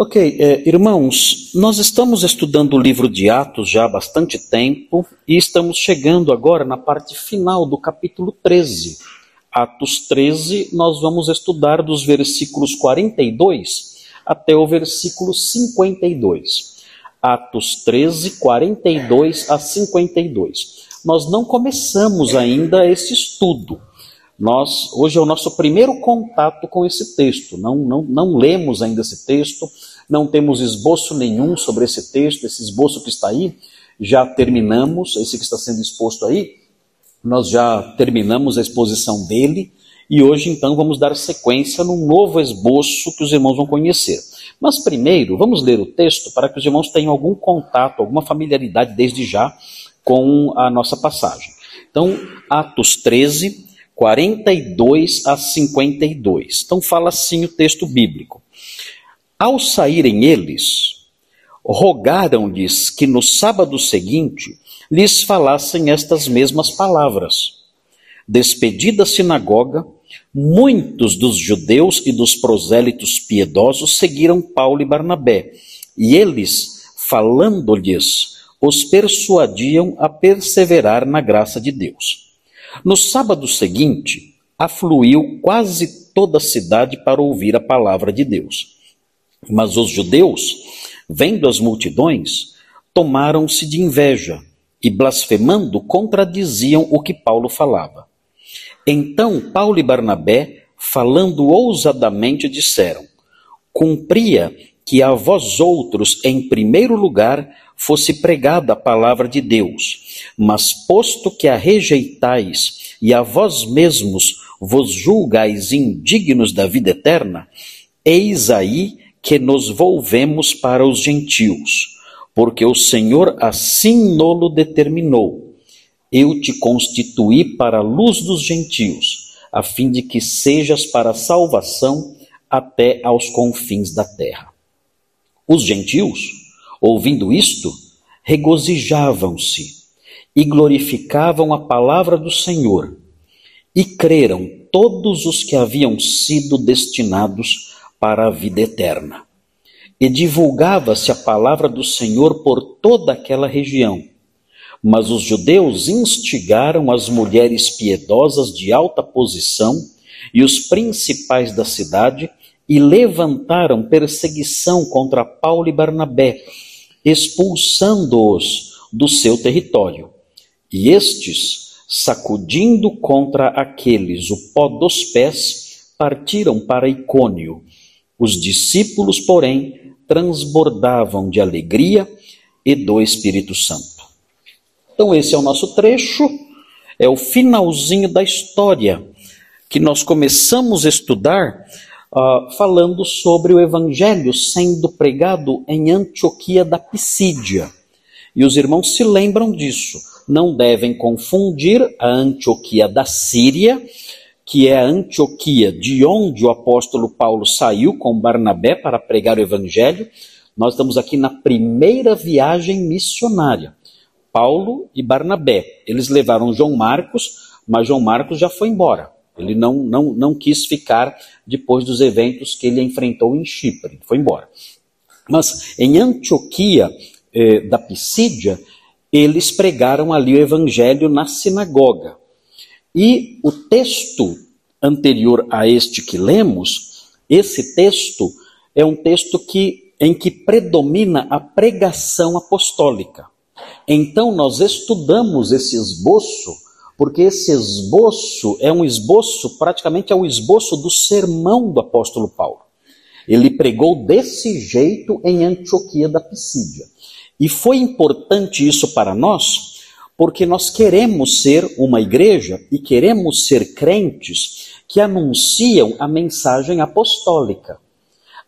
Ok, eh, irmãos, nós estamos estudando o livro de Atos já há bastante tempo e estamos chegando agora na parte final do capítulo 13. Atos 13, nós vamos estudar dos versículos 42 até o versículo 52. Atos 13, 42 a 52. Nós não começamos ainda esse estudo. Nós, hoje é o nosso primeiro contato com esse texto. Não, não, não lemos ainda esse texto, não temos esboço nenhum sobre esse texto, esse esboço que está aí, já terminamos, esse que está sendo exposto aí, nós já terminamos a exposição dele, e hoje então vamos dar sequência num novo esboço que os irmãos vão conhecer. Mas primeiro, vamos ler o texto para que os irmãos tenham algum contato, alguma familiaridade desde já com a nossa passagem. Então, Atos 13, 42 a 52. Então fala assim o texto bíblico. Ao saírem eles, rogaram-lhes que no sábado seguinte lhes falassem estas mesmas palavras. Despedida a sinagoga, muitos dos judeus e dos prosélitos piedosos seguiram Paulo e Barnabé, e eles, falando-lhes, os persuadiam a perseverar na graça de Deus. No sábado seguinte, afluiu quase toda a cidade para ouvir a palavra de Deus. Mas os judeus, vendo as multidões, tomaram-se de inveja e, blasfemando, contradiziam o que Paulo falava. Então Paulo e Barnabé, falando ousadamente, disseram: Cumpria que a vós outros, em primeiro lugar, fosse pregada a palavra de Deus. Mas posto que a rejeitais e a vós mesmos vos julgais indignos da vida eterna, eis aí que nos volvemos para os gentios, porque o Senhor assim nolo determinou. Eu te constituí para a luz dos gentios, a fim de que sejas para salvação até aos confins da terra. Os gentios Ouvindo isto, regozijavam-se e glorificavam a palavra do Senhor, e creram todos os que haviam sido destinados para a vida eterna. E divulgava-se a palavra do Senhor por toda aquela região. Mas os judeus instigaram as mulheres piedosas de alta posição e os principais da cidade e levantaram perseguição contra Paulo e Barnabé expulsando-os do seu território. E estes, sacudindo contra aqueles o pó dos pés, partiram para Icônio. Os discípulos, porém, transbordavam de alegria e do Espírito Santo. Então, esse é o nosso trecho, é o finalzinho da história que nós começamos a estudar uh, falando sobre o evangelho sendo pregado em Antioquia da Pisídia. E os irmãos se lembram disso. Não devem confundir a Antioquia da Síria, que é a Antioquia de onde o apóstolo Paulo saiu com Barnabé para pregar o evangelho. Nós estamos aqui na primeira viagem missionária. Paulo e Barnabé. Eles levaram João Marcos, mas João Marcos já foi embora. Ele não, não, não quis ficar depois dos eventos que ele enfrentou em Chipre, foi embora. Mas em Antioquia eh, da Pisídia, eles pregaram ali o evangelho na sinagoga. E o texto anterior a este que lemos, esse texto é um texto que, em que predomina a pregação apostólica. Então nós estudamos esse esboço porque esse esboço é um esboço, praticamente é o esboço do sermão do apóstolo Paulo. Ele pregou desse jeito em Antioquia da Pisídia. E foi importante isso para nós, porque nós queremos ser uma igreja e queremos ser crentes que anunciam a mensagem apostólica.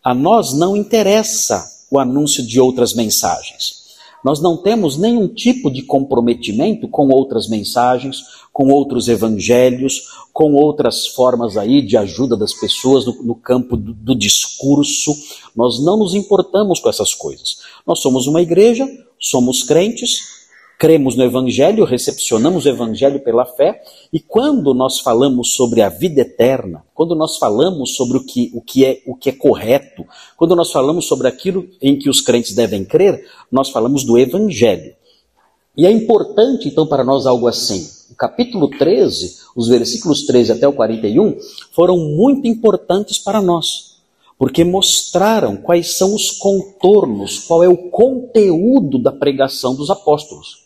A nós não interessa o anúncio de outras mensagens. Nós não temos nenhum tipo de comprometimento com outras mensagens, com outros evangelhos, com outras formas aí de ajuda das pessoas no, no campo do, do discurso. Nós não nos importamos com essas coisas. Nós somos uma igreja, somos crentes, cremos no Evangelho, recepcionamos o Evangelho pela fé, e quando nós falamos sobre a vida eterna, quando nós falamos sobre o que, o que, é, o que é correto, quando nós falamos sobre aquilo em que os crentes devem crer, nós falamos do Evangelho. E é importante, então, para nós algo assim. O capítulo 13, os versículos 13 até o 41, foram muito importantes para nós, porque mostraram quais são os contornos, qual é o conteúdo da pregação dos apóstolos.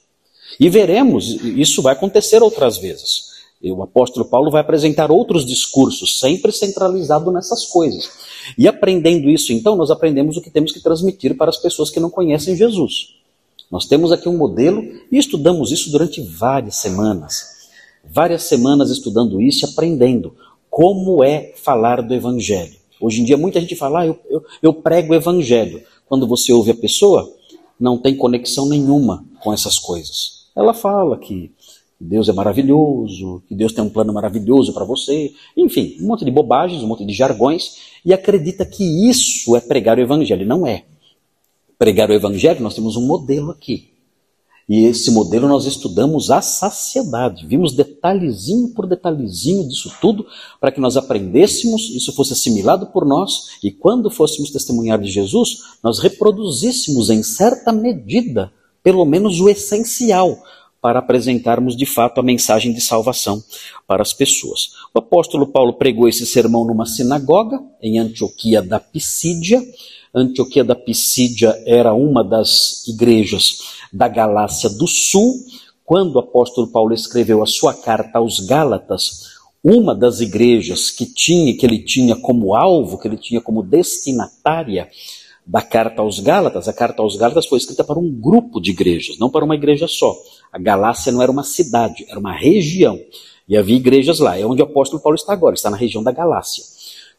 E veremos, isso vai acontecer outras vezes. O apóstolo Paulo vai apresentar outros discursos, sempre centralizado nessas coisas. E aprendendo isso, então, nós aprendemos o que temos que transmitir para as pessoas que não conhecem Jesus. Nós temos aqui um modelo e estudamos isso durante várias semanas. Várias semanas estudando isso e aprendendo como é falar do Evangelho. Hoje em dia, muita gente fala, ah, eu, eu, eu prego o Evangelho. Quando você ouve a pessoa, não tem conexão nenhuma com essas coisas. Ela fala que Deus é maravilhoso, que Deus tem um plano maravilhoso para você, enfim, um monte de bobagens, um monte de jargões, e acredita que isso é pregar o Evangelho. Não é pregar o Evangelho, nós temos um modelo aqui. E esse modelo nós estudamos à saciedade. Vimos detalhezinho por detalhezinho disso tudo, para que nós aprendêssemos, isso fosse assimilado por nós, e quando fôssemos testemunhar de Jesus, nós reproduzíssemos em certa medida, pelo menos o essencial, para apresentarmos de fato a mensagem de salvação para as pessoas. O apóstolo Paulo pregou esse sermão numa sinagoga, em Antioquia da Pisídia, Antioquia da Pisídia era uma das igrejas da Galácia do Sul. Quando o apóstolo Paulo escreveu a sua carta aos Gálatas, uma das igrejas que tinha, que ele tinha como alvo, que ele tinha como destinatária da carta aos Gálatas, a carta aos Gálatas foi escrita para um grupo de igrejas, não para uma igreja só. A Galácia não era uma cidade, era uma região. E havia igrejas lá. É onde o apóstolo Paulo está agora, está na região da Galácia.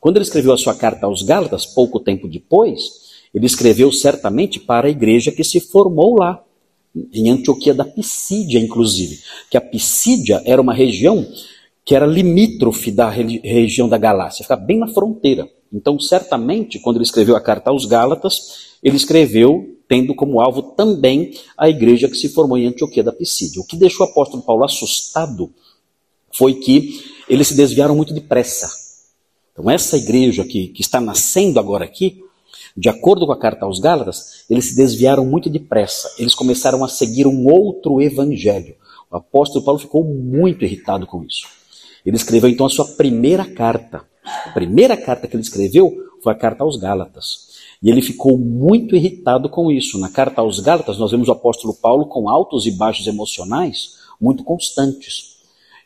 Quando ele escreveu a sua carta aos Gálatas, pouco tempo depois, ele escreveu certamente para a igreja que se formou lá, em Antioquia da Pisídia, inclusive. Que a Pisídia era uma região que era limítrofe da região da Galácia, ficava bem na fronteira. Então, certamente, quando ele escreveu a carta aos Gálatas, ele escreveu tendo como alvo também a igreja que se formou em Antioquia da Pisídia. O que deixou o apóstolo Paulo assustado foi que eles se desviaram muito depressa então, essa igreja que, que está nascendo agora aqui, de acordo com a carta aos Gálatas, eles se desviaram muito depressa. Eles começaram a seguir um outro evangelho. O apóstolo Paulo ficou muito irritado com isso. Ele escreveu então a sua primeira carta. A primeira carta que ele escreveu foi a carta aos Gálatas. E ele ficou muito irritado com isso. Na carta aos Gálatas, nós vemos o apóstolo Paulo com altos e baixos emocionais muito constantes.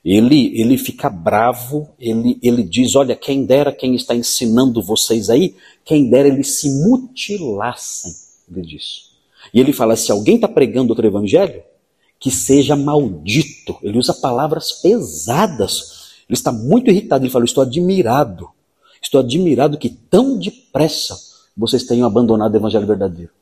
Ele, ele fica bravo, ele, ele diz: Olha, quem dera quem está ensinando vocês aí, quem dera eles se mutilassem. Ele diz. E ele fala: Se alguém está pregando outro evangelho, que seja maldito. Ele usa palavras pesadas. Ele está muito irritado. Ele fala: Estou admirado. Estou admirado que tão depressa vocês tenham abandonado o evangelho verdadeiro.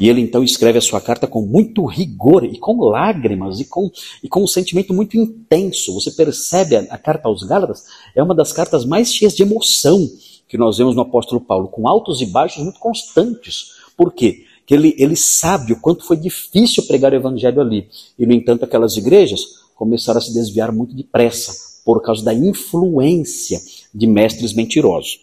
E ele então escreve a sua carta com muito rigor e com lágrimas e com, e com um sentimento muito intenso. Você percebe a, a carta aos Gálatas? É uma das cartas mais cheias de emoção que nós vemos no apóstolo Paulo, com altos e baixos muito constantes. Por quê? Que ele, ele sabe o quanto foi difícil pregar o evangelho ali. E, no entanto, aquelas igrejas começaram a se desviar muito depressa por causa da influência de mestres mentirosos.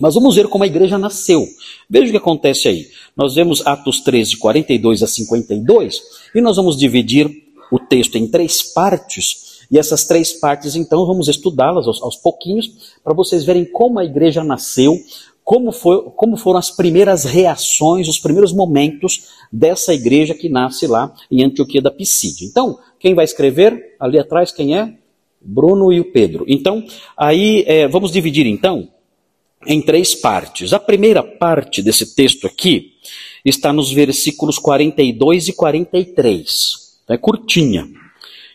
Mas vamos ver como a igreja nasceu. Veja o que acontece aí. Nós vemos Atos 13, 42 a 52, e nós vamos dividir o texto em três partes. E essas três partes, então, vamos estudá-las aos, aos, pouquinhos, para vocês verem como a igreja nasceu, como, foi, como foram as primeiras reações, os primeiros momentos dessa igreja que nasce lá em Antioquia da Pisídia. Então, quem vai escrever? Ali atrás, quem é? Bruno e o Pedro. Então, aí, é, vamos dividir então em três partes. A primeira parte desse texto aqui está nos versículos 42 e 43. É curtinha.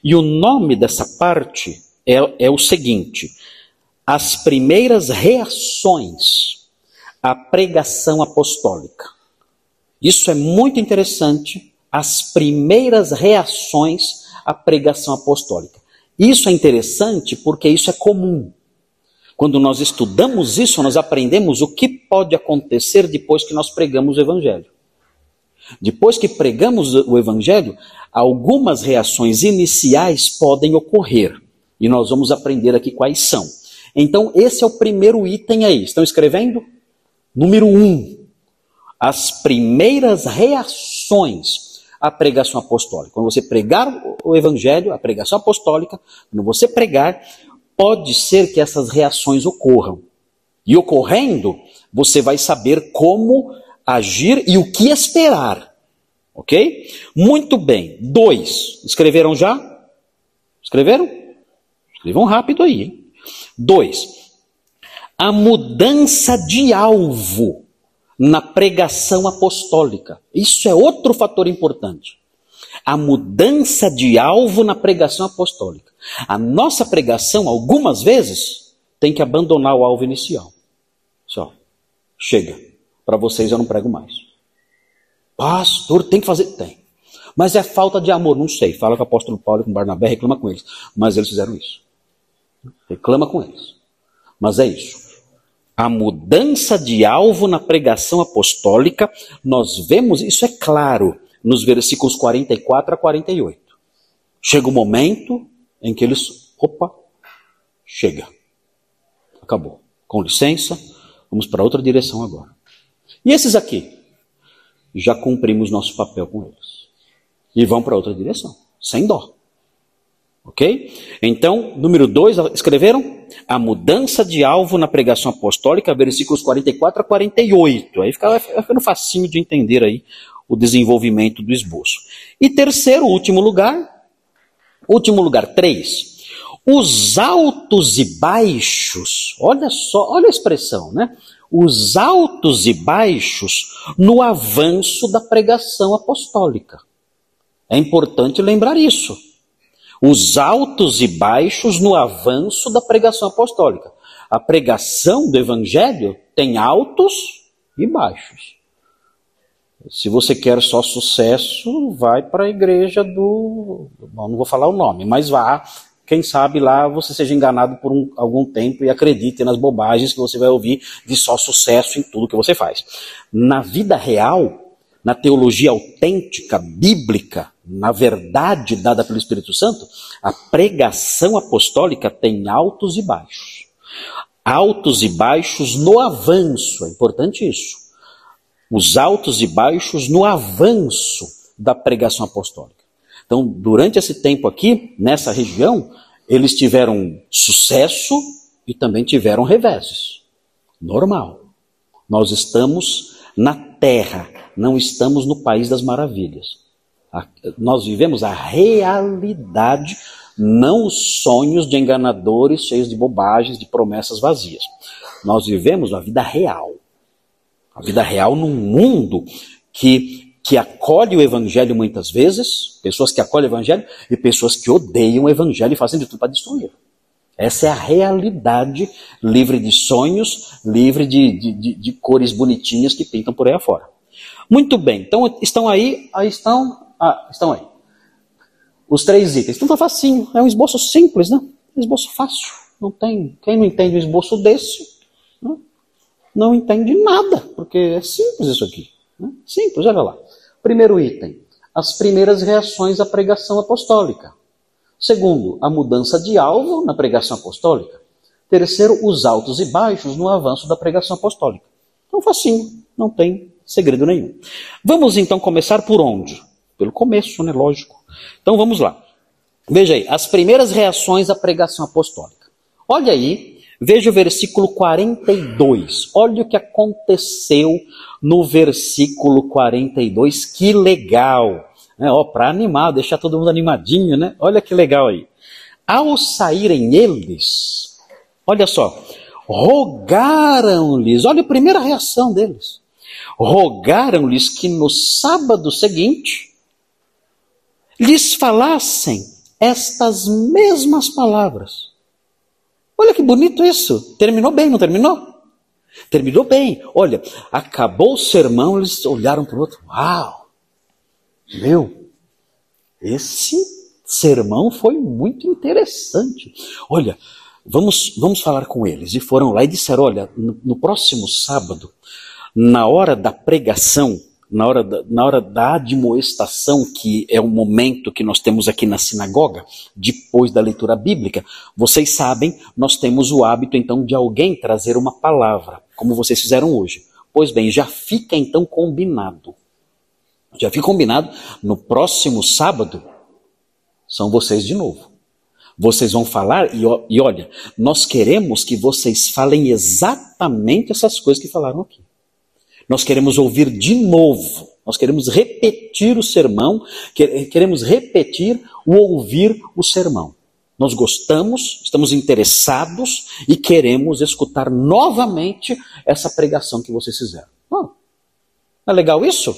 E o nome dessa parte é, é o seguinte: As primeiras reações à pregação apostólica. Isso é muito interessante. As primeiras reações à pregação apostólica. Isso é interessante porque isso é comum. Quando nós estudamos isso, nós aprendemos o que pode acontecer depois que nós pregamos o Evangelho. Depois que pregamos o Evangelho, algumas reações iniciais podem ocorrer. E nós vamos aprender aqui quais são. Então, esse é o primeiro item aí. Estão escrevendo? Número um. As primeiras reações à pregação apostólica. Quando você pregar o Evangelho, a pregação apostólica, quando você pregar, pode ser que essas reações ocorram. E ocorrendo, você vai saber como agir e o que esperar. Ok? Muito bem. Dois. Escreveram já? Escreveram? Escrevam rápido aí. Hein? Dois. A mudança de alvo na pregação apostólica. Isso é outro fator importante. A mudança de alvo na pregação apostólica. A nossa pregação, algumas vezes, tem que abandonar o alvo inicial. Só. Chega. Para vocês eu não prego mais. Pastor, tem que fazer? Tem. Mas é falta de amor, não sei. Fala com o apóstolo Paulo e com Barnabé, reclama com eles. Mas eles fizeram isso. Reclama com eles. Mas é isso. A mudança de alvo na pregação apostólica, nós vemos, isso é claro, nos versículos 44 a 48. Chega o momento em que eles, opa, chega. Acabou. Com licença, vamos para outra direção agora. E esses aqui? Já cumprimos nosso papel com eles. E vão para outra direção, sem dó. Ok? Então, número 2, escreveram? A mudança de alvo na pregação apostólica, versículos 44 a 48. Aí fica, ficando facinho de entender aí o desenvolvimento do esboço. E terceiro, último lugar, último lugar, três. Os altos e baixos, olha só, olha a expressão, né? Os altos e baixos no avanço da pregação apostólica. É importante lembrar isso. Os altos e baixos no avanço da pregação apostólica. A pregação do evangelho tem altos e baixos. Se você quer só sucesso, vai para a igreja do. Bom, não vou falar o nome, mas vá. Quem sabe lá você seja enganado por um, algum tempo e acredite nas bobagens que você vai ouvir de só sucesso em tudo que você faz. Na vida real, na teologia autêntica, bíblica, na verdade dada pelo Espírito Santo, a pregação apostólica tem altos e baixos. Altos e baixos no avanço, é importante isso os altos e baixos no avanço da pregação apostólica. Então, durante esse tempo aqui, nessa região, eles tiveram sucesso e também tiveram reveses. Normal. Nós estamos na terra, não estamos no país das maravilhas. Nós vivemos a realidade, não os sonhos de enganadores cheios de bobagens, de promessas vazias. Nós vivemos a vida real. A vida real num mundo que, que acolhe o evangelho muitas vezes, pessoas que acolhem o evangelho e pessoas que odeiam o evangelho e fazem de tudo para destruir. Essa é a realidade livre de sonhos, livre de, de, de, de, cores bonitinhas que pintam por aí afora. Muito bem, então estão aí, aí estão, ah, estão aí. Os três itens. Tudo facinho, é um esboço simples, né? Um esboço fácil. Não tem, quem não entende um esboço desse, não entende nada, porque é simples isso aqui. Né? Simples, olha lá. Primeiro item, as primeiras reações à pregação apostólica. Segundo, a mudança de alvo na pregação apostólica. Terceiro, os altos e baixos no avanço da pregação apostólica. Então, facinho, não tem segredo nenhum. Vamos então começar por onde? Pelo começo, né? Lógico. Então vamos lá. Veja aí, as primeiras reações à pregação apostólica. Olha aí Veja o versículo 42. Olha o que aconteceu no versículo 42. Que legal! É, Para animar, deixar todo mundo animadinho, né? Olha que legal aí. Ao saírem eles, olha só, rogaram-lhes, olha a primeira reação deles. Rogaram-lhes que no sábado seguinte lhes falassem estas mesmas palavras. Olha que bonito isso. Terminou bem, não terminou? Terminou bem. Olha, acabou o sermão, eles olharam para o outro. Uau! Meu, esse sermão foi muito interessante. Olha, vamos, vamos falar com eles. E foram lá e disseram: olha, no, no próximo sábado, na hora da pregação, na hora, da, na hora da admoestação, que é o momento que nós temos aqui na sinagoga, depois da leitura bíblica, vocês sabem, nós temos o hábito então de alguém trazer uma palavra, como vocês fizeram hoje. Pois bem, já fica então combinado. Já fica combinado, no próximo sábado, são vocês de novo. Vocês vão falar, e, e olha, nós queremos que vocês falem exatamente essas coisas que falaram aqui. Nós queremos ouvir de novo, nós queremos repetir o sermão, queremos repetir o ouvir o sermão. Nós gostamos, estamos interessados e queremos escutar novamente essa pregação que vocês fizeram. Oh, é legal isso?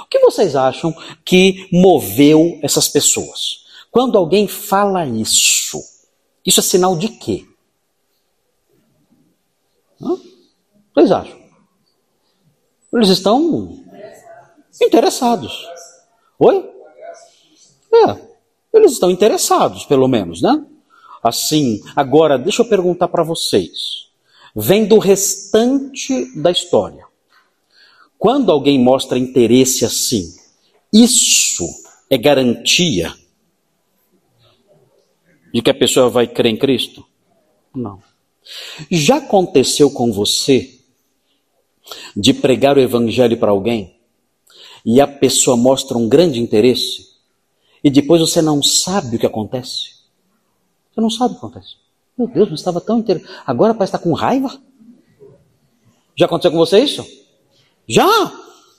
O que vocês acham que moveu essas pessoas? Quando alguém fala isso, isso é sinal de quê? Que vocês acham? Eles estão interessados. Oi? É, eles estão interessados, pelo menos, né? Assim, agora, deixa eu perguntar para vocês. Vendo o restante da história. Quando alguém mostra interesse assim, isso é garantia de que a pessoa vai crer em Cristo? Não. Já aconteceu com você de pregar o evangelho para alguém e a pessoa mostra um grande interesse e depois você não sabe o que acontece. Você não sabe o que acontece. Meu Deus, mas estava tão interessado. Agora parece estar com raiva. Já aconteceu com você isso? Já?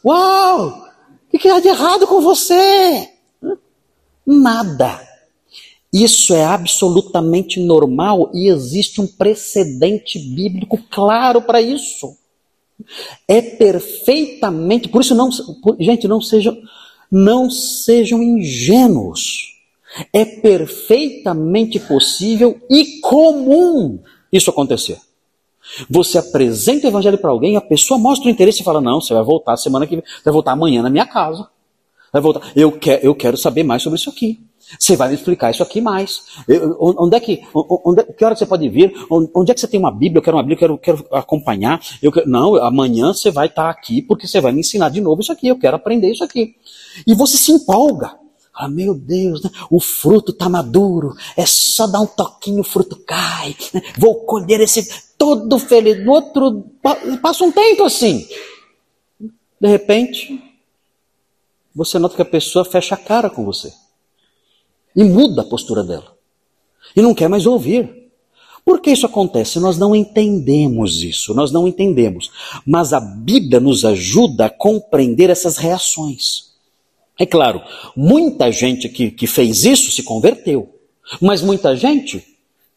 Uau! O que há de errado com você? Nada. Isso é absolutamente normal e existe um precedente bíblico claro para isso. É perfeitamente, por isso não, gente, não sejam, não sejam ingênuos. É perfeitamente possível e comum isso acontecer. Você apresenta o evangelho para alguém, a pessoa mostra o interesse e fala: Não, você vai voltar semana que vem, vai voltar amanhã na minha casa. Vai voltar. Eu, quer, eu quero saber mais sobre isso aqui. Você vai me explicar isso aqui mais. Eu, onde é que, onde, que hora você pode vir? Onde, é que você tem uma Bíblia? Eu quero uma Bíblia, eu quero, quero acompanhar. Eu quero, não, amanhã você vai estar aqui porque você vai me ensinar de novo isso aqui. Eu quero aprender isso aqui. E você se empolga. Ah, meu Deus, né? o fruto está maduro. É só dar um toquinho, o fruto cai. Né? Vou colher esse todo feliz. No outro, passa um tempo assim. De repente, você nota que a pessoa fecha a cara com você. E muda a postura dela. E não quer mais ouvir. Por que isso acontece? Nós não entendemos isso, nós não entendemos. Mas a Bíblia nos ajuda a compreender essas reações. É claro, muita gente que, que fez isso se converteu. Mas muita gente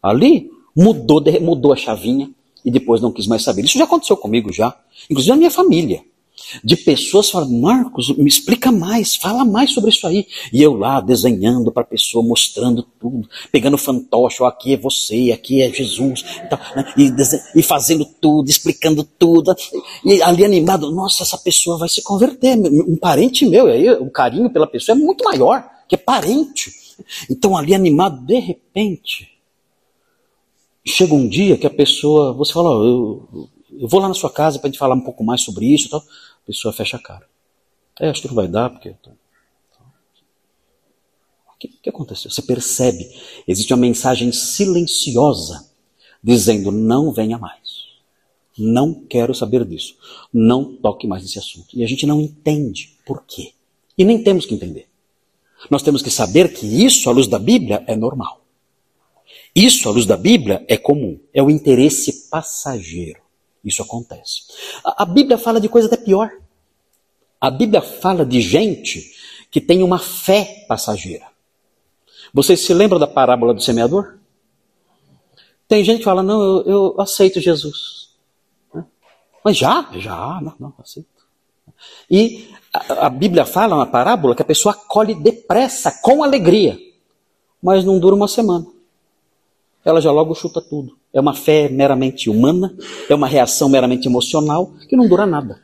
ali mudou, mudou a chavinha e depois não quis mais saber. Isso já aconteceu comigo já. Inclusive na minha família de pessoas falando, Marcos, me explica mais, fala mais sobre isso aí. E eu lá desenhando para a pessoa, mostrando tudo, pegando fantoche, ó, aqui é você, aqui é Jesus, e, tal, né? e, e, fazendo tudo, explicando tudo, e ali animado, nossa, essa pessoa vai se converter, um parente meu, aí o carinho pela pessoa é muito maior, que é parente. Então ali animado, de repente, chega um dia que a pessoa, você fala, ó, eu, eu vou lá na sua casa para a gente falar um pouco mais sobre isso tal. A pessoa fecha a cara. É, acho que não vai dar, porque. O que, que aconteceu? Você percebe, existe uma mensagem silenciosa dizendo: não venha mais. Não quero saber disso. Não toque mais nesse assunto. E a gente não entende por quê. E nem temos que entender. Nós temos que saber que isso, à luz da Bíblia, é normal. Isso, à luz da Bíblia, é comum. É o interesse passageiro. Isso acontece. A, a Bíblia fala de coisa até pior. A Bíblia fala de gente que tem uma fé passageira. Vocês se lembram da parábola do semeador? Tem gente que fala, não, eu, eu aceito Jesus. Mas já, já, não, não, aceito. E a, a Bíblia fala na parábola que a pessoa acolhe depressa, com alegria, mas não dura uma semana. Ela já logo chuta tudo. É uma fé meramente humana, é uma reação meramente emocional que não dura nada.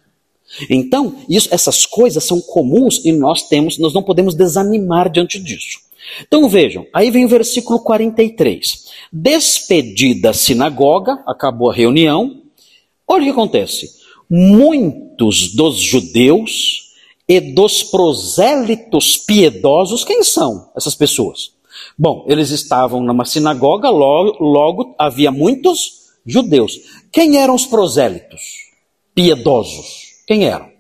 Então, isso, essas coisas são comuns e nós temos, nós não podemos desanimar diante disso. Então vejam, aí vem o versículo 43. Despedida a sinagoga, acabou a reunião. Olha o que acontece. Muitos dos judeus e dos prosélitos piedosos, quem são essas pessoas? Bom, eles estavam numa sinagoga, logo, logo havia muitos judeus. Quem eram os prosélitos piedosos? Quem eram?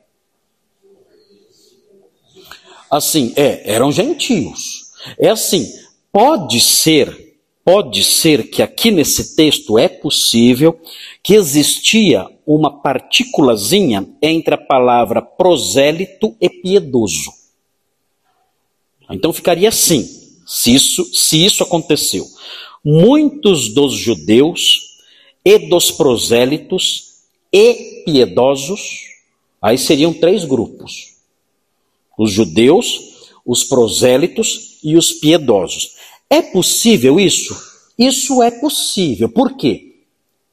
Assim, é, eram gentios. É assim, pode ser, pode ser que aqui nesse texto é possível que existia uma partículazinha entre a palavra prosélito e piedoso. Então ficaria assim, se isso, se isso aconteceu. Muitos dos judeus e dos prosélitos e piedosos, aí seriam três grupos os judeus, os prosélitos e os piedosos. É possível isso? Isso é possível. Por quê?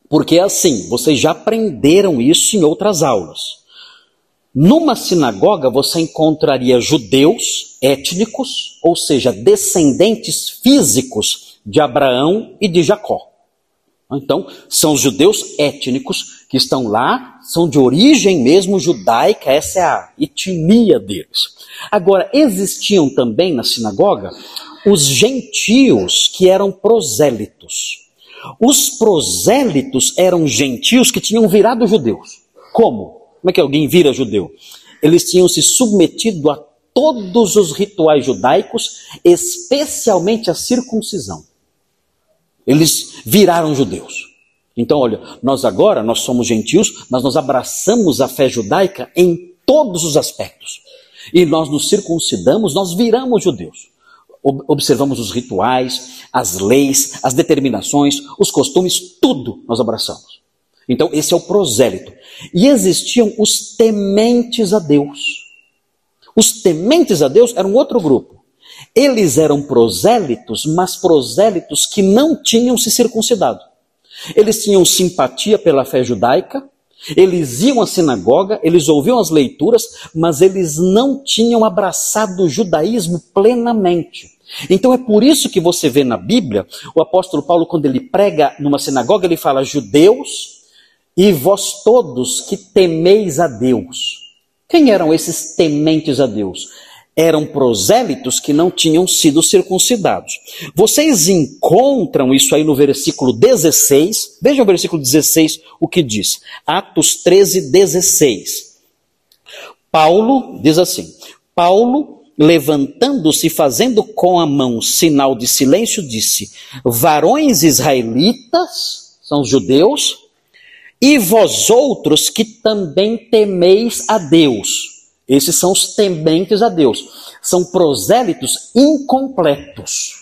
Porque assim, vocês já aprenderam isso em outras aulas. Numa sinagoga você encontraria judeus étnicos, ou seja, descendentes físicos de Abraão e de Jacó. Então, são os judeus étnicos que estão lá, são de origem mesmo judaica, essa é a etnia deles. Agora, existiam também na sinagoga os gentios que eram prosélitos. Os prosélitos eram gentios que tinham virado judeus. Como? Como é que alguém vira judeu? Eles tinham se submetido a todos os rituais judaicos, especialmente a circuncisão. Eles viraram judeus. Então, olha, nós agora, nós somos gentios, mas nós abraçamos a fé judaica em todos os aspectos. E nós nos circuncidamos, nós viramos judeus. Observamos os rituais, as leis, as determinações, os costumes, tudo nós abraçamos. Então, esse é o prosélito. E existiam os tementes a Deus. Os tementes a Deus eram outro grupo. Eles eram prosélitos, mas prosélitos que não tinham se circuncidado. Eles tinham simpatia pela fé judaica, eles iam à sinagoga, eles ouviam as leituras, mas eles não tinham abraçado o judaísmo plenamente. Então é por isso que você vê na Bíblia, o apóstolo Paulo, quando ele prega numa sinagoga, ele fala: Judeus e vós todos que temeis a Deus. Quem eram esses tementes a Deus? eram prosélitos que não tinham sido circuncidados. Vocês encontram isso aí no versículo 16. Vejam o versículo 16 o que diz. Atos 13, 16. Paulo diz assim: Paulo, levantando-se, fazendo com a mão sinal de silêncio, disse: Varões israelitas, são os judeus, e vós outros que também temeis a Deus esses são os tementes a Deus. São prosélitos incompletos.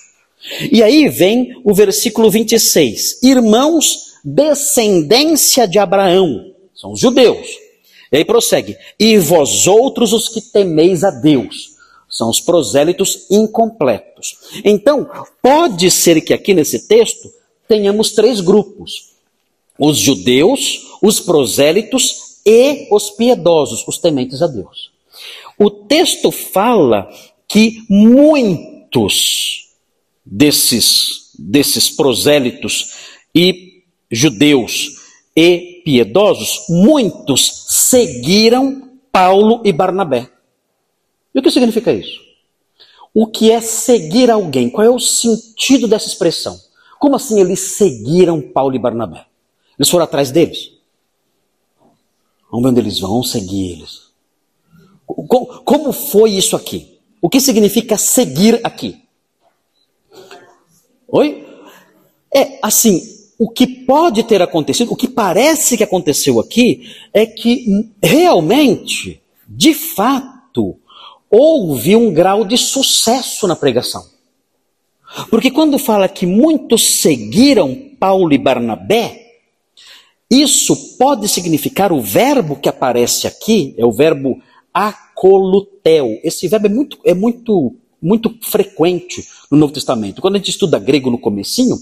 E aí vem o versículo 26. Irmãos, descendência de Abraão. São os judeus. E aí prossegue. E vós outros os que temeis a Deus. São os prosélitos incompletos. Então, pode ser que aqui nesse texto tenhamos três grupos: os judeus, os prosélitos e os piedosos, os tementes a Deus. O texto fala que muitos desses, desses prosélitos e judeus e piedosos, muitos seguiram Paulo e Barnabé. E o que significa isso? O que é seguir alguém? Qual é o sentido dessa expressão? Como assim eles seguiram Paulo e Barnabé? Eles foram atrás deles? Onde eles vão seguir eles. Como foi isso aqui? O que significa seguir aqui? Oi? É assim, o que pode ter acontecido, o que parece que aconteceu aqui, é que realmente, de fato, houve um grau de sucesso na pregação. Porque quando fala que muitos seguiram Paulo e Barnabé, isso pode significar o verbo que aparece aqui, é o verbo acolutel. Esse verbo é muito, é muito, muito frequente no Novo Testamento. Quando a gente estuda grego no comecinho,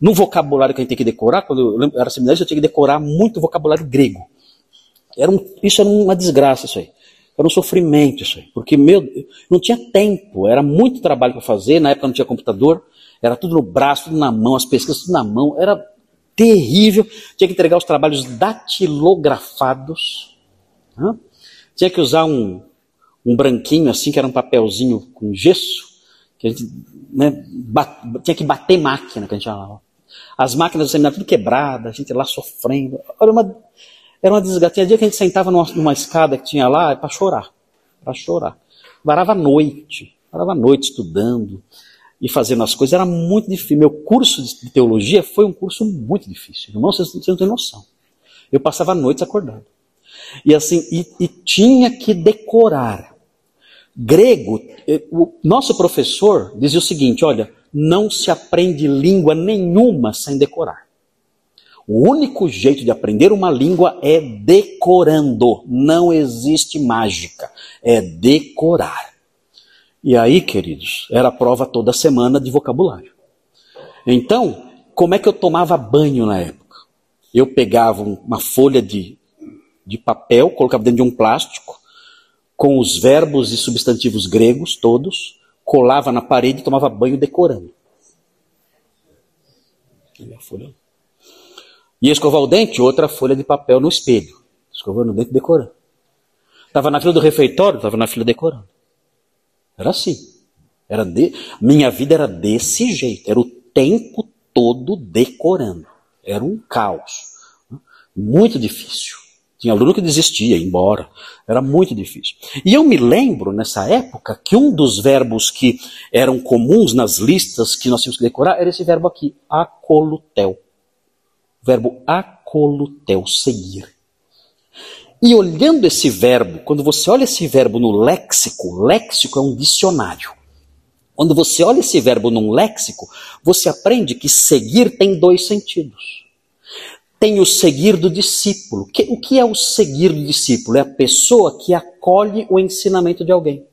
no vocabulário que a gente tem que decorar, quando eu era seminarista, eu tinha que decorar muito vocabulário grego. Era um, isso era uma desgraça, isso aí. Era um sofrimento isso aí. Porque, meu, não tinha tempo, era muito trabalho para fazer, na época não tinha computador, era tudo no braço, tudo na mão, as pesquisas tudo na mão, era terrível. Tinha que entregar os trabalhos datilografados. Tinha que usar um, um branquinho assim, que era um papelzinho com gesso, que a gente né, tinha que bater máquina, que a gente chamava. As máquinas do seminário tudo quebradas, a gente lá sofrendo. Era uma, era uma desgraça. Tinha dia que a gente sentava numa, numa escada que tinha lá para chorar. Para chorar. Varava a noite. Varava a noite estudando e fazendo as coisas. Era muito difícil. Meu curso de teologia foi um curso muito difícil. Irmão, vocês, vocês não têm noção. Eu passava noites acordado. E assim, e, e tinha que decorar. Grego, eh, o nosso professor dizia o seguinte: olha, não se aprende língua nenhuma sem decorar. O único jeito de aprender uma língua é decorando. Não existe mágica. É decorar. E aí, queridos, era prova toda semana de vocabulário. Então, como é que eu tomava banho na época? Eu pegava uma folha de, de papel, colocava dentro de um plástico, com os verbos e substantivos gregos todos, colava na parede e tomava banho decorando. E escovar o dente, outra folha de papel no espelho. Escovando o dente decorando. Estava na fila do refeitório, estava na fila decorando. Era assim. Era de... Minha vida era desse jeito. Era o tempo todo decorando. Era um caos. Muito difícil. Tinha aluno que desistia, ia embora. Era muito difícil. E eu me lembro, nessa época, que um dos verbos que eram comuns nas listas que nós tínhamos que decorar era esse verbo aqui, acolutel. O verbo acolutel, seguir. E olhando esse verbo, quando você olha esse verbo no léxico, léxico é um dicionário. Quando você olha esse verbo num léxico, você aprende que seguir tem dois sentidos. Tem o seguir do discípulo. O que é o seguir do discípulo? É a pessoa que acolhe o ensinamento de alguém.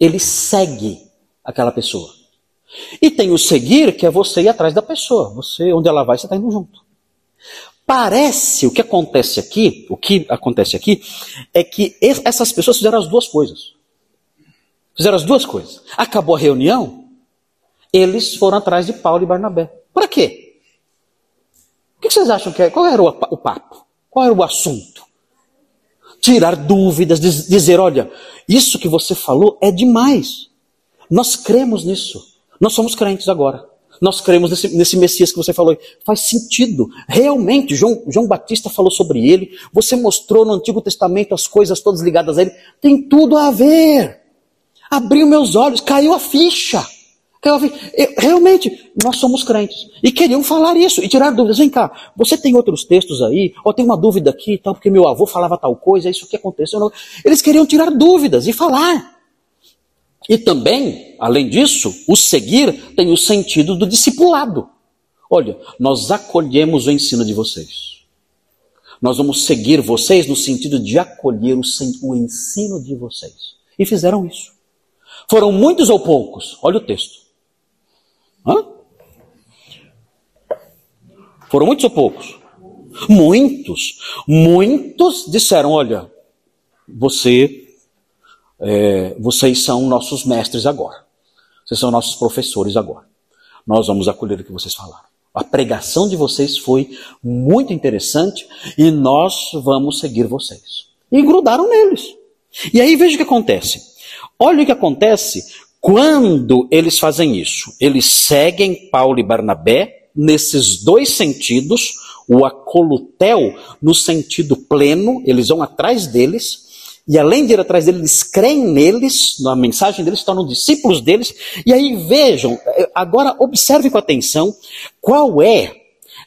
Ele segue aquela pessoa. E tem o seguir, que é você ir atrás da pessoa. Você, onde ela vai, você está indo junto. Parece, o que acontece aqui, o que acontece aqui, é que essas pessoas fizeram as duas coisas. Fizeram as duas coisas. Acabou a reunião, eles foram atrás de Paulo e Barnabé. Para quê? O que vocês acham que é? Qual era o, papo? Qual era o assunto? Tirar dúvidas, dizer, olha, isso que você falou é demais. Nós cremos nisso. Nós somos crentes agora. Nós cremos nesse, nesse Messias que você falou. Faz sentido. Realmente, João, João Batista falou sobre ele. Você mostrou no Antigo Testamento as coisas todas ligadas a ele. Tem tudo a ver. Abriu meus olhos, caiu a ficha. Caiu a ficha. Eu, realmente, nós somos crentes. E queriam falar isso e tirar dúvidas. Vem cá, você tem outros textos aí? Ou tem uma dúvida aqui e tal, porque meu avô falava tal coisa, isso que aconteceu. Eles queriam tirar dúvidas e falar. E também, além disso, o seguir tem o sentido do discipulado. Olha, nós acolhemos o ensino de vocês. Nós vamos seguir vocês no sentido de acolher o, ensino de vocês. E fizeram isso. Foram muitos ou poucos? Olha o texto. Hã? Foram muitos ou poucos? Muitos. Muitos disseram: olha, você é, vocês são nossos mestres agora. Vocês são nossos professores agora. Nós vamos acolher o que vocês falaram. A pregação de vocês foi muito interessante e nós vamos seguir vocês. E grudaram neles. E aí veja o que acontece. Olha o que acontece quando eles fazem isso. Eles seguem Paulo e Barnabé nesses dois sentidos, o acolutel no sentido pleno, eles vão atrás deles, e além de ir atrás deles, eles creem neles, na mensagem deles, tornam discípulos deles. E aí vejam, agora observe com atenção qual é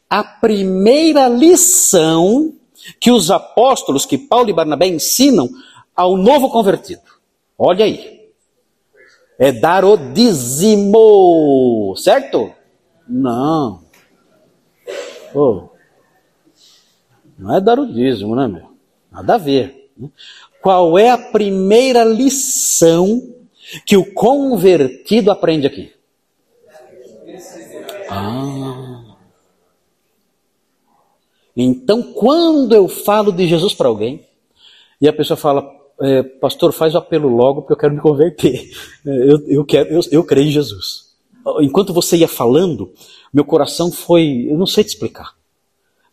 a primeira lição que os apóstolos, que Paulo e Barnabé ensinam ao novo convertido. Olha aí. É dar o dízimo, certo? Não. Oh. Não é dar o dízimo, né, meu? Nada a ver. Qual é a primeira lição que o convertido aprende aqui? Ah. Então, quando eu falo de Jesus para alguém, e a pessoa fala, é, pastor, faz o apelo logo porque eu quero me converter. Eu, eu, quero, eu, eu creio em Jesus. Enquanto você ia falando, meu coração foi, eu não sei te explicar.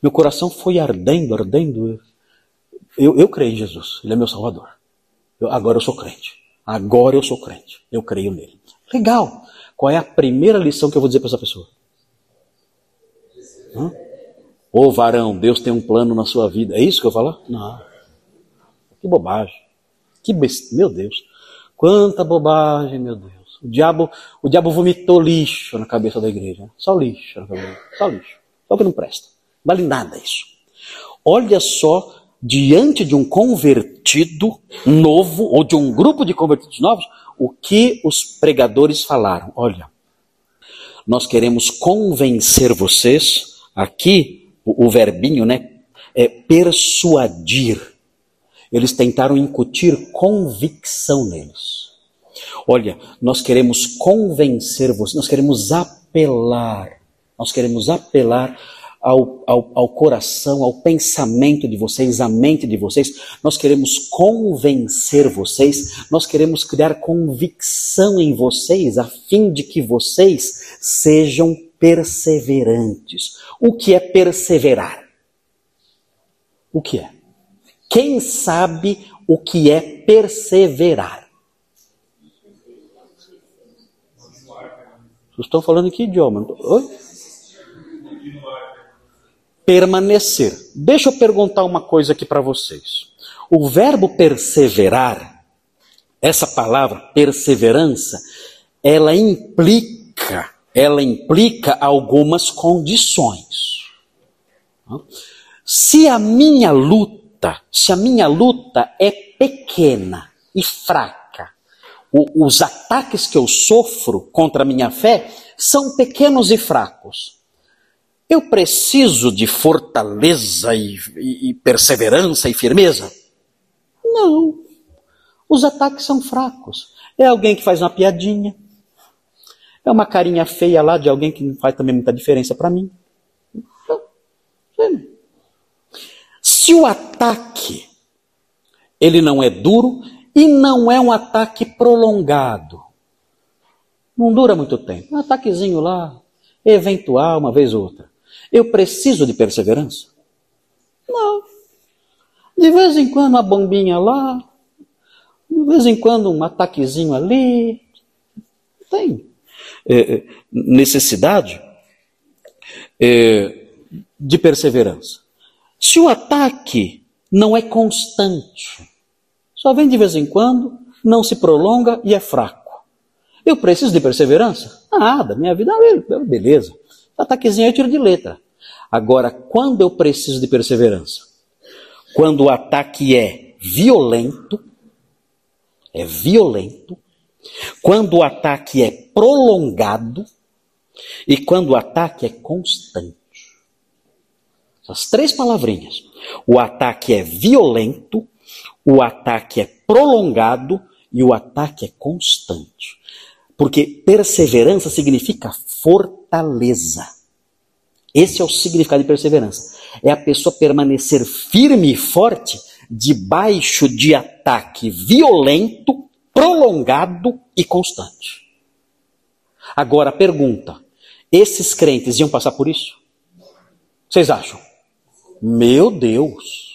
Meu coração foi ardendo, ardendo. Eu, eu creio em Jesus, Ele é meu Salvador. Eu, agora eu sou crente. Agora eu sou crente. Eu creio nele. Legal. Qual é a primeira lição que eu vou dizer para essa pessoa? Hã? Ô varão, Deus tem um plano na sua vida. É isso que eu falo? Não. Que bobagem. Que best... Meu Deus. Quanta bobagem, meu Deus. O diabo, o diabo vomitou lixo na cabeça da igreja. Só lixo na cabeça. Só lixo. Só que não presta. Vale nada isso. Olha só, diante de um convertido novo, ou de um grupo de convertidos novos, o que os pregadores falaram. Olha, nós queremos convencer vocês, aqui o, o verbinho, né? É persuadir. Eles tentaram incutir convicção neles. Olha, nós queremos convencer vocês, nós queremos apelar, nós queremos apelar ao, ao, ao, coração, ao pensamento de vocês, à mente de vocês. Nós queremos convencer vocês, nós queremos criar convicção em vocês, a fim de que vocês sejam perseverantes. O que é perseverar? O que é? Quem sabe o que é perseverar? Vocês estão falando que idioma? Oi? Permanecer. Deixa eu perguntar uma coisa aqui para vocês. O verbo perseverar, essa palavra perseverança, ela implica, ela implica algumas condições. Se a minha luta, se a minha luta é pequena e fraca, os ataques que eu sofro contra a minha fé são pequenos e fracos. Eu preciso de fortaleza e, e, e perseverança e firmeza? Não. Os ataques são fracos. É alguém que faz uma piadinha. É uma carinha feia lá de alguém que não faz também muita diferença para mim. Se o ataque ele não é duro e não é um ataque prolongado, não dura muito tempo. Um ataquezinho lá, eventual, uma vez ou outra. Eu preciso de perseverança? Não. De vez em quando uma bombinha lá, de vez em quando um ataquezinho ali. Tem é, é, necessidade é, de perseverança. Se o ataque não é constante, só vem de vez em quando, não se prolonga e é fraco. Eu preciso de perseverança? Nada, minha vida, beleza. Ataquezinho eu tiro de letra. Agora, quando eu preciso de perseverança? Quando o ataque é violento, é violento, quando o ataque é prolongado e quando o ataque é constante. Essas três palavrinhas. O ataque é violento, o ataque é prolongado e o ataque é constante. Porque perseverança significa fortaleza. Esse é o significado de perseverança. É a pessoa permanecer firme e forte debaixo de ataque violento, prolongado e constante. Agora, pergunta: esses crentes iam passar por isso? Vocês acham? Meu Deus!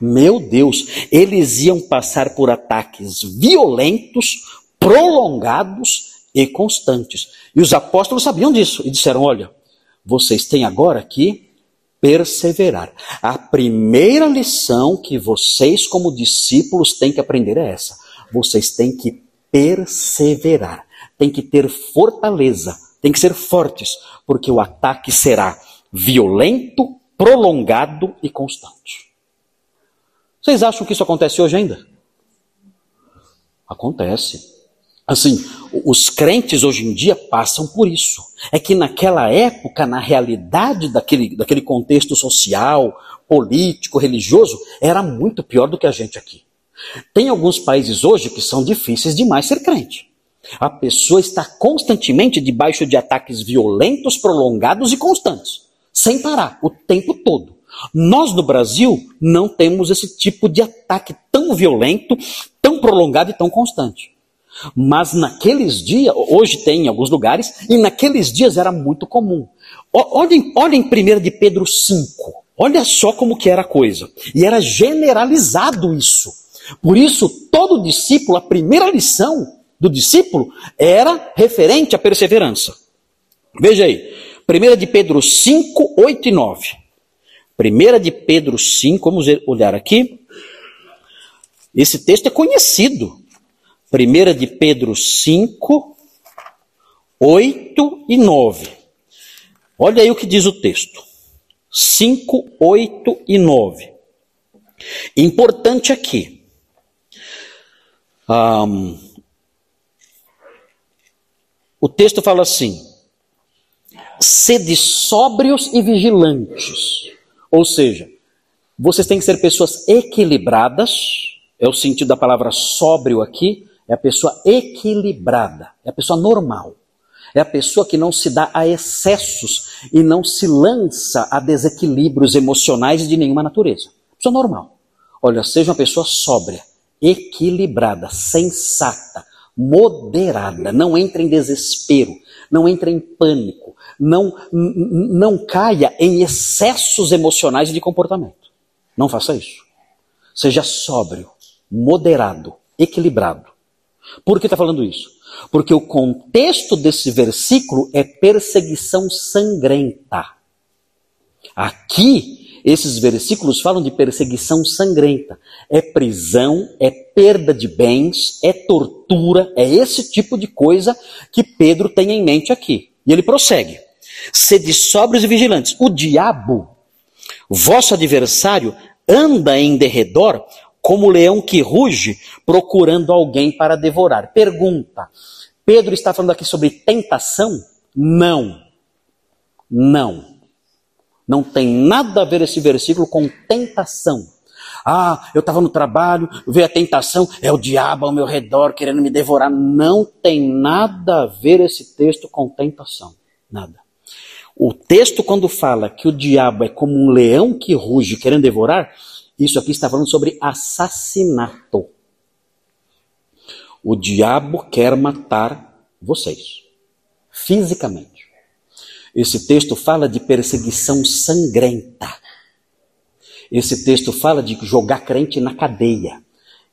Meu Deus, eles iam passar por ataques violentos, prolongados e constantes. E os apóstolos sabiam disso e disseram: olha, vocês têm agora que perseverar. A primeira lição que vocês, como discípulos, têm que aprender é essa. Vocês têm que perseverar, têm que ter fortaleza, têm que ser fortes, porque o ataque será violento, prolongado e constante. Vocês acham que isso acontece hoje ainda? Acontece. Assim, os crentes hoje em dia passam por isso. É que naquela época, na realidade daquele, daquele contexto social, político, religioso, era muito pior do que a gente aqui. Tem alguns países hoje que são difíceis demais ser crente. A pessoa está constantemente debaixo de ataques violentos, prolongados e constantes, sem parar, o tempo todo. Nós no Brasil não temos esse tipo de ataque tão violento, tão prolongado e tão constante. Mas naqueles dias, hoje tem em alguns lugares, e naqueles dias era muito comum. Olhem, olhem 1 de Pedro 5. Olha só como que era a coisa. E era generalizado isso. Por isso, todo discípulo, a primeira lição do discípulo era referente à perseverança. Veja aí, 1 de Pedro 5, 8 e 9. 1 de Pedro 5, vamos olhar aqui. Esse texto é conhecido. 1 de Pedro 5, 8 e 9. Olha aí o que diz o texto. 5, 8 e 9. Importante aqui. Um, o texto fala assim: sede sóbrios e vigilantes. Ou seja, vocês têm que ser pessoas equilibradas, é o sentido da palavra sóbrio aqui, é a pessoa equilibrada, é a pessoa normal. É a pessoa que não se dá a excessos e não se lança a desequilíbrios emocionais de nenhuma natureza. Pessoa normal. Olha, seja uma pessoa sóbria, equilibrada, sensata, moderada, não entre em desespero, não entre em pânico, não, não caia em excessos emocionais de comportamento. Não faça isso. Seja sóbrio, moderado, equilibrado. Por que está falando isso? Porque o contexto desse versículo é perseguição sangrenta. Aqui esses versículos falam de perseguição sangrenta. É prisão, é perda de bens, é tortura, é esse tipo de coisa que Pedro tem em mente aqui. E ele prossegue: Sede sóbrios e vigilantes. O diabo, vosso adversário, anda em derredor como leão que ruge, procurando alguém para devorar. Pergunta: Pedro está falando aqui sobre tentação? Não. Não. Não tem nada a ver esse versículo com tentação. Ah, eu estava no trabalho, veio a tentação, é o diabo ao meu redor querendo me devorar. Não tem nada a ver esse texto com tentação. Nada. O texto, quando fala que o diabo é como um leão que ruge querendo devorar, isso aqui está falando sobre assassinato. O diabo quer matar vocês, fisicamente. Esse texto fala de perseguição sangrenta. Esse texto fala de jogar crente na cadeia.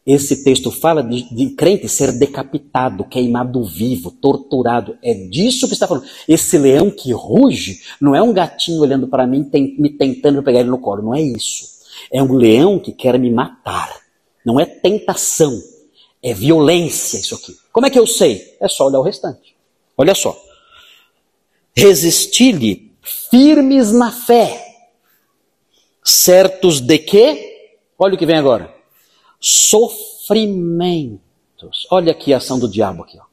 Esse texto fala de, de, crente ser decapitado, queimado vivo, torturado. É disso que está falando. Esse leão que ruge não é um gatinho olhando para mim, tem, me tentando pegar ele no colo. Não é isso. É um leão que quer me matar. Não é tentação. É violência isso aqui. Como é que eu sei? É só olhar o restante. Olha só resisti-lhe firmes na fé, certos de que, olha o que vem agora, sofrimentos. Olha aqui a ação do diabo aqui, ó.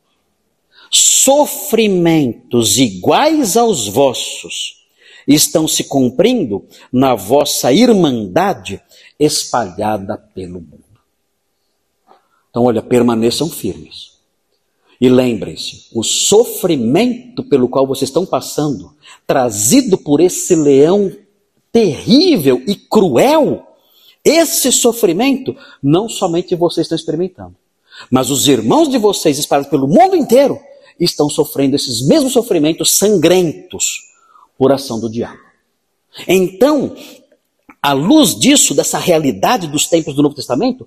Sofrimentos iguais aos vossos estão se cumprindo na vossa irmandade espalhada pelo mundo. Então, olha, permaneçam firmes. E lembrem-se, o sofrimento pelo qual vocês estão passando, trazido por esse leão terrível e cruel, esse sofrimento não somente vocês estão experimentando, mas os irmãos de vocês espalhados pelo mundo inteiro estão sofrendo esses mesmos sofrimentos sangrentos por ação do diabo. Então, à luz disso, dessa realidade dos tempos do Novo Testamento,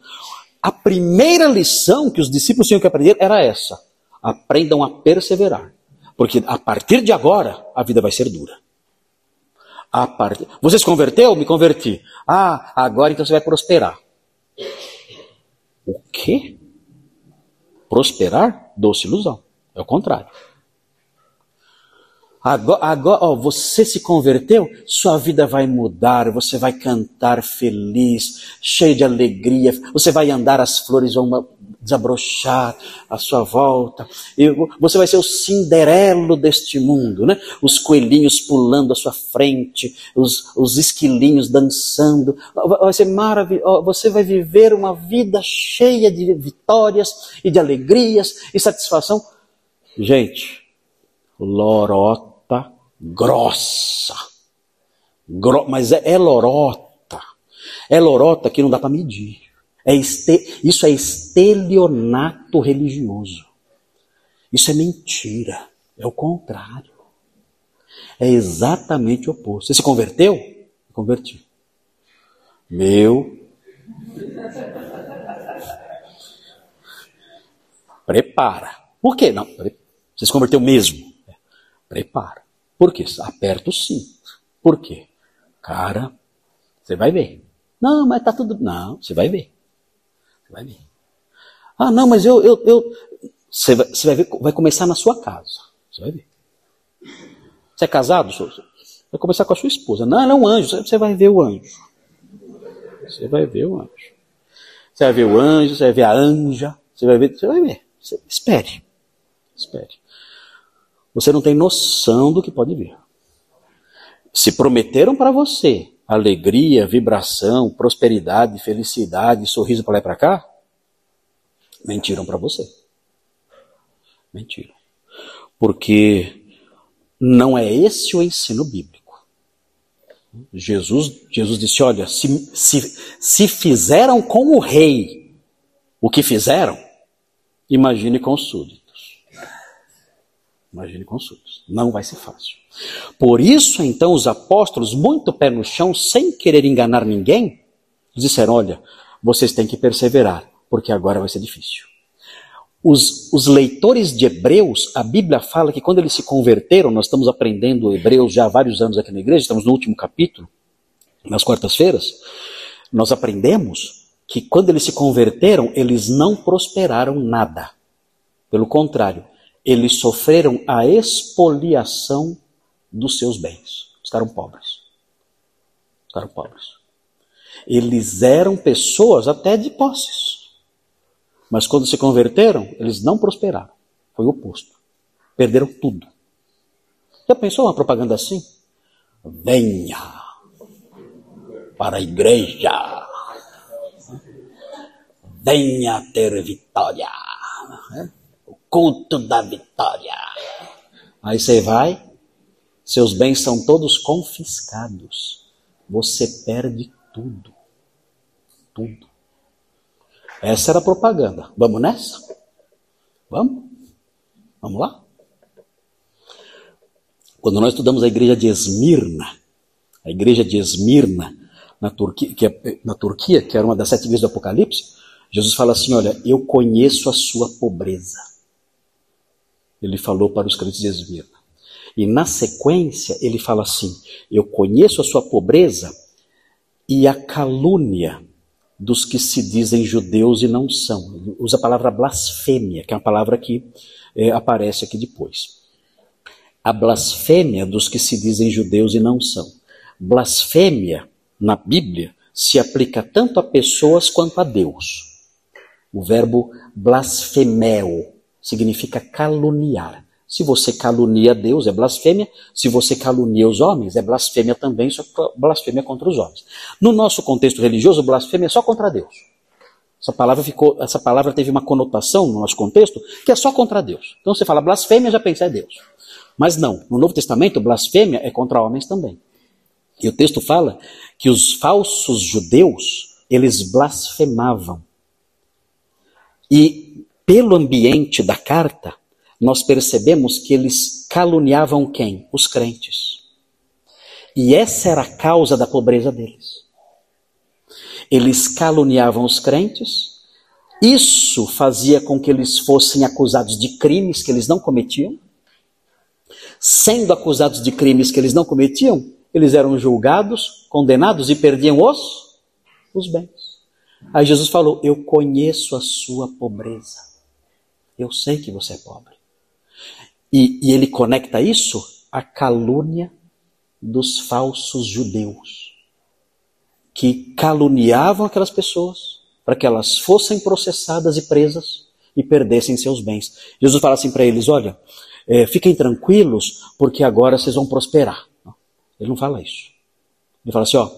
a primeira lição que os discípulos tinham que aprender era essa aprendam a perseverar. Porque a partir de agora, a vida vai ser dura. A part... Você se converteu? Me converti. Ah, agora então você vai prosperar. O quê? Prosperar? Doce ilusão. É o contrário. Agora, agora ó, você se converteu, sua vida vai mudar, você vai cantar feliz, cheio de alegria, você vai andar, as flores vão desabrochar à sua volta, e você vai ser o cinderelo deste mundo, né? Os coelhinhos pulando à sua frente, os, os esquilinhos dançando, vai ser maravilhoso, você vai viver uma vida cheia de vitórias e de alegrias e satisfação. Gente, lorota grossa. Gro mas é, é, lorota. É lorota que não dá para medir. É isso é estelionato religioso. Isso é mentira. É o contrário. É exatamente o oposto. Você se converteu? Me converti. Meu. Prepara. Por quê? Não, você se converteu mesmo. Prepara. Por quê? Aperta o cinto. Por quê? Cara, você vai ver. Não, mas tá tudo. Não, você vai ver. Você vai ver. Ah, não, mas eu. eu, eu... Você, vai, você vai ver, vai começar na sua casa. Você vai ver. Você é casado? Vai começar com a sua esposa. Não, ela é um anjo. Você vai ver o anjo. Você vai ver o anjo. Você vai ver o anjo, você vai ver a anja. Você vai ver. Você vai ver. Espere. Espere. Você não tem noção do que pode vir. Se prometeram para você alegria, vibração, prosperidade, felicidade, sorriso para lá e para cá, mentiram para você. Mentiram. Porque não é esse o ensino bíblico. Jesus, Jesus disse: olha, se, se, se fizeram com o rei o que fizeram, imagine com os súditos. Imagine com súditos. Não vai ser fácil. Por isso, então, os apóstolos, muito pé no chão, sem querer enganar ninguém, disseram: olha, vocês têm que perseverar, porque agora vai ser difícil. Os, os, leitores de Hebreus, a Bíblia fala que quando eles se converteram, nós estamos aprendendo Hebreus já há vários anos aqui na igreja, estamos no último capítulo, nas quartas-feiras, nós aprendemos que quando eles se converteram, eles não prosperaram nada. Pelo contrário, eles sofreram a expoliação dos seus bens. Ficaram pobres. Ficaram pobres. Eles eram pessoas até de posses. Mas quando se converteram, eles não prosperaram. Foi o oposto. Perderam tudo. Já pensou uma propaganda assim? Venha para a igreja. Venha ter vitória culto da vitória. Aí você vai, seus bens são todos confiscados. Você perde tudo. Tudo. Essa era a propaganda. Vamos nessa? Vamos? Vamos lá? Quando nós estudamos a igreja de Esmirna, a igreja de Esmirna, na Turquia, que, é, na Turquia, que era uma das sete igrejas do Apocalipse, Jesus fala assim: Olha, eu conheço a sua pobreza. Ele falou para os crentes de Esmirna. E na sequência ele fala assim: Eu conheço a sua pobreza e a calúnia dos que se dizem judeus e não são. Ele usa a palavra blasfêmia, que é uma palavra que é, aparece aqui depois. A blasfêmia dos que se dizem judeus e não são. Blasfêmia, na Bíblia, se aplica tanto a pessoas quanto a Deus. O verbo blasfemeo significa caluniar. Se você calunia Deus, é blasfêmia. Se você calunia os homens, é blasfêmia também, só blasfêmia contra os homens. No nosso contexto religioso, blasfêmia é só contra Deus. Essa palavra ficou, essa palavra teve uma conotação no nosso contexto que é só contra Deus. Então você fala blasfêmia, já pensa é Deus. Mas não, no Novo Testamento, blasfêmia é contra homens também. E o texto fala que os falsos judeus, eles blasfemavam. E pelo ambiente da carta, nós percebemos que eles caluniavam quem? Os crentes. E essa era a causa da pobreza deles. Eles caluniavam os crentes, isso fazia com que eles fossem acusados de crimes que eles não cometiam. Sendo acusados de crimes que eles não cometiam, eles eram julgados, condenados e perdiam os, os bens. Aí Jesus falou: Eu conheço a sua pobreza. Eu sei que você é pobre. E, e ele conecta isso à calúnia dos falsos judeus, que caluniavam aquelas pessoas para que elas fossem processadas e presas e perdessem seus bens. Jesus fala assim para eles: olha, é, fiquem tranquilos, porque agora vocês vão prosperar. Ele não fala isso. Ele fala assim: ó,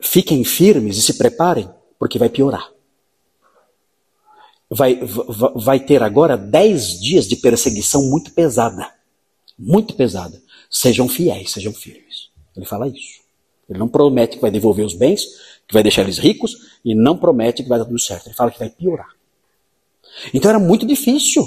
fiquem firmes e se preparem, porque vai piorar vai, vai ter agora dez dias de perseguição muito pesada. Muito pesada. Sejam fiéis, sejam firmes. Ele fala isso. Ele não promete que vai devolver os bens, que vai deixar eles ricos, e não promete que vai dar tudo certo. Ele fala que vai piorar. Então era muito difícil.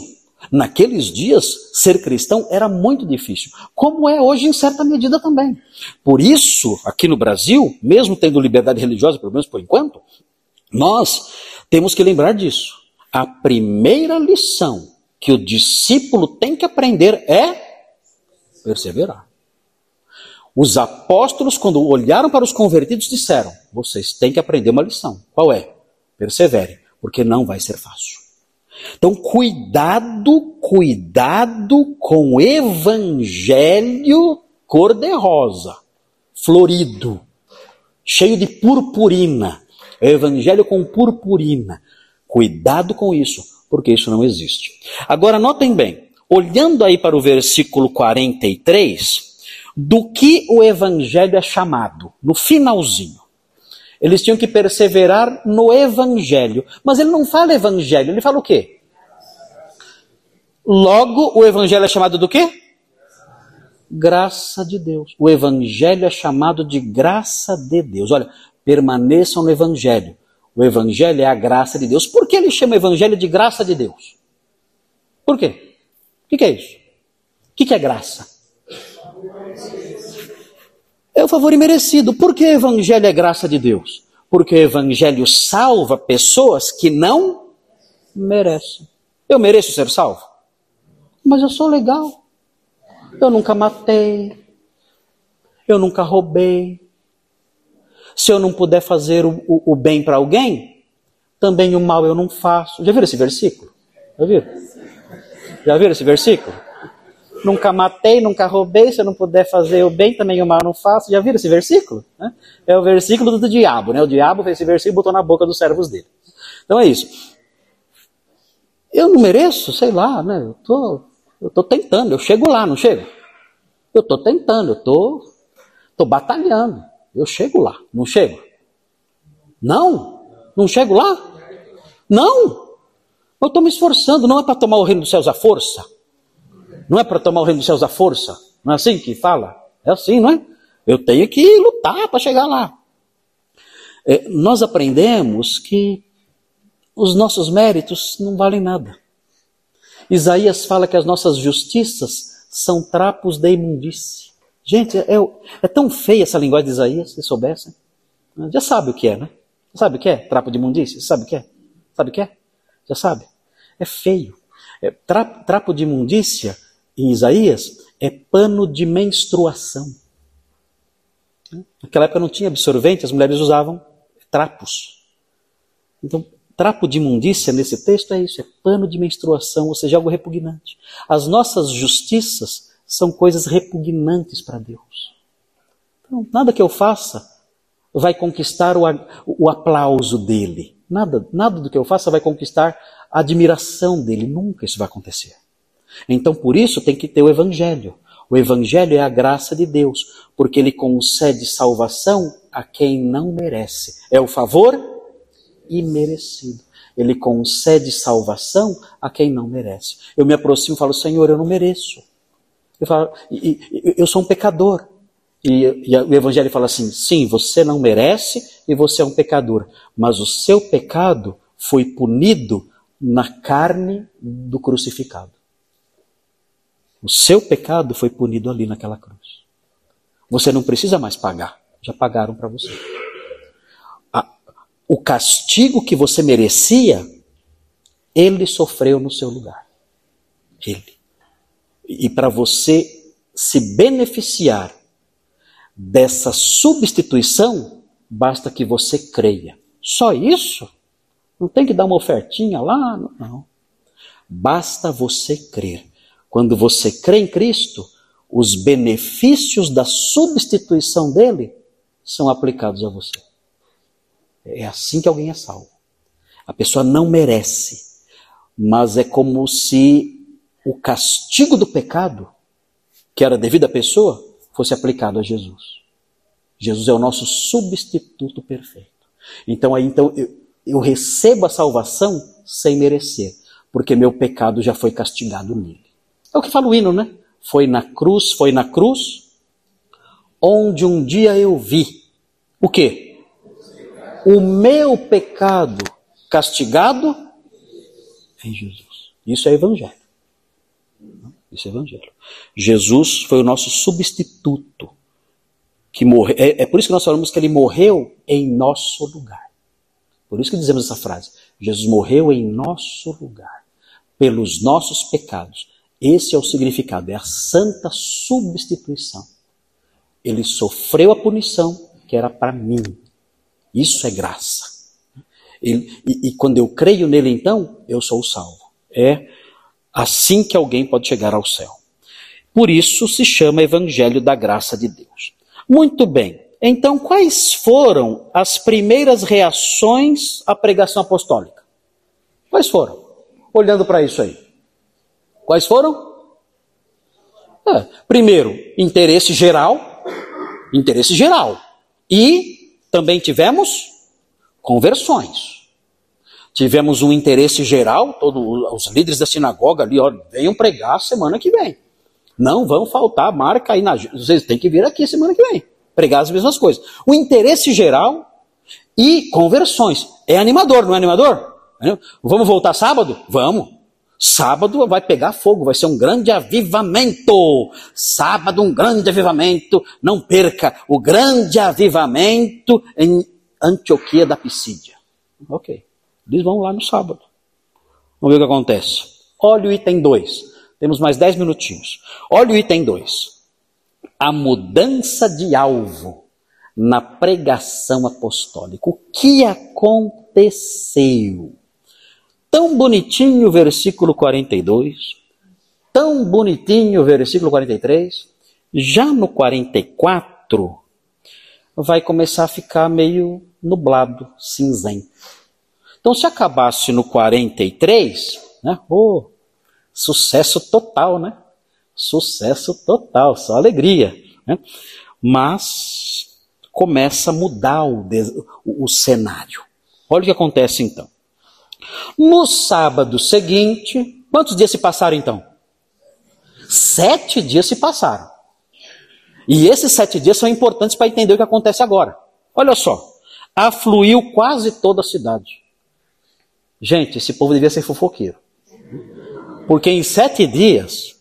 Naqueles dias, ser cristão era muito difícil, como é hoje em certa medida também. Por isso, aqui no Brasil, mesmo tendo liberdade religiosa, pelo menos por enquanto, nós temos que lembrar disso. A primeira lição que o discípulo tem que aprender é perseverar. Os apóstolos, quando olharam para os convertidos, disseram: vocês têm que aprender uma lição. Qual é? Persevere, porque não vai ser fácil. Então, cuidado, cuidado com o evangelho cor-de-rosa, florido, cheio de purpurina. Evangelho com purpurina. Cuidado com isso, porque isso não existe. Agora, notem bem, olhando aí para o versículo 43, do que o evangelho é chamado, no finalzinho. Eles tinham que perseverar no evangelho. Mas ele não fala evangelho, ele fala o quê? Logo, o evangelho é chamado do quê? Graça de Deus. O evangelho é chamado de graça de Deus. Olha, permaneçam no evangelho. O evangelho é a graça de Deus. Por que ele chama o evangelho de graça de Deus? Por quê? O que, é isso? O que é graça? É o favor imerecido. Por que evangelho é graça de Deus? Porque o evangelho salva pessoas que não merecem. Eu mereço ser salvo? Mas eu sou legal. Eu nunca matei. Eu nunca roubei. Se eu não puder fazer o, o, o bem para alguém, também o mal eu não faço. Já viram esse versículo? Já viram? Já viram esse versículo? Nunca matei, nunca roubei, se eu não puder fazer o bem, também o mal não faço. Já viram esse versículo? É o versículo do diabo, né? O diabo fez esse versículo e botou na boca dos servos dele. Então é isso. Eu não mereço, sei lá, né? Eu tô, eu tô tentando, eu chego lá, não chego? Eu tô tentando, eu tô, tô batalhando. Eu chego lá, não chego? Não? Não chego lá? Não! Eu estou me esforçando, não é para tomar o reino dos céus à força. Não é para tomar o reino dos céus à força. Não é assim que fala? É assim, não é? Eu tenho que lutar para chegar lá. É, nós aprendemos que os nossos méritos não valem nada. Isaías fala que as nossas justiças são trapos de imundície. Gente, é, é tão feia essa linguagem de Isaías, se soubessem. Já sabe o que é, né? Sabe o que é? Trapo de imundície? Sabe o que é? Sabe o que é? Já sabe? É feio. É, trapo, trapo de imundícia em Isaías é pano de menstruação. Naquela época não tinha absorvente, as mulheres usavam trapos. Então, trapo de imundícia nesse texto é isso, é pano de menstruação, ou seja, algo repugnante. As nossas justiças são coisas repugnantes para Deus. Então, nada que eu faça vai conquistar o, o aplauso dele. Nada, nada do que eu faça vai conquistar a admiração dele. Nunca isso vai acontecer. Então, por isso, tem que ter o Evangelho. O Evangelho é a graça de Deus, porque ele concede salvação a quem não merece. É o favor imerecido. Ele concede salvação a quem não merece. Eu me aproximo e falo, Senhor, eu não mereço. Eu, falo, eu sou um pecador. E, e, o Evangelho fala assim: sim, você não merece e você é um pecador, mas o seu pecado foi punido na carne do crucificado. O seu pecado foi punido ali naquela cruz. Você não precisa mais pagar. Já pagaram para você. o castigo que você merecia, ele sofreu no seu lugar. Ele. E para você se beneficiar dessa substituição, basta que você creia. Só isso? Não tem que dar uma ofertinha lá? Não. Basta você crer. Quando você crê em Cristo, os benefícios da substituição dele são aplicados a você. É assim que alguém é salvo. A pessoa não merece, mas é como se o castigo do pecado, que era devido à pessoa, fosse aplicado a Jesus. Jesus é o nosso substituto perfeito. Então aí então eu, eu recebo a salvação sem merecer, porque meu pecado já foi castigado nele. É o que fala o hino, né? Foi na cruz, foi na cruz, onde um dia eu vi o quê? O meu pecado castigado em Jesus. Isso é evangelho. Isso é evangelho. Jesus foi o nosso substituto. Que morre... É, é por isso que nós falamos que ele morreu em nosso lugar. Por isso que dizemos essa frase. Jesus morreu em nosso lugar, pelos nossos pecados. Esse é o significado, é a santa substituição. Ele sofreu a punição que era para mim. Isso é graça. Ele, e, e quando eu creio nele, então, eu sou salvo. É assim que alguém pode chegar ao céu. Por isso se chama Evangelho da Graça de Deus. Muito bem. Então, quais foram as primeiras reações à pregação apostólica? Quais foram? Olhando para isso aí. Quais foram? É, primeiro, interesse geral. Interesse geral. E também tivemos conversões. Tivemos um interesse geral, todos os líderes da sinagoga ali, ó, venham pregar semana que vem. Não vão faltar marca aí na. Vocês têm que vir aqui semana que vem. Pregar as mesmas coisas. O interesse geral e conversões. É animador, não é animador? Vamos voltar sábado? Vamos. Sábado vai pegar fogo, vai ser um grande avivamento. Sábado, um grande avivamento. Não perca o grande avivamento em Antioquia da Pisídia. Ok. Eles vão lá no sábado. Vamos ver o que acontece. Olha o item 2. Temos mais 10 minutinhos. Olha o item 2. A mudança de alvo na pregação apostólica. O que aconteceu? Tão bonitinho o versículo 42, tão bonitinho o versículo 43. Já no 44, vai começar a ficar meio nublado, cinzento. Então, se acabasse no 43, né? Oh, sucesso total, né? Sucesso total, só alegria. Né? Mas começa a mudar o, o, o cenário. Olha o que acontece então. No sábado seguinte, quantos dias se passaram então? Sete dias se passaram. E esses sete dias são importantes para entender o que acontece agora. Olha só, afluiu quase toda a cidade. Gente, esse povo devia ser fofoqueiro. Porque em sete dias,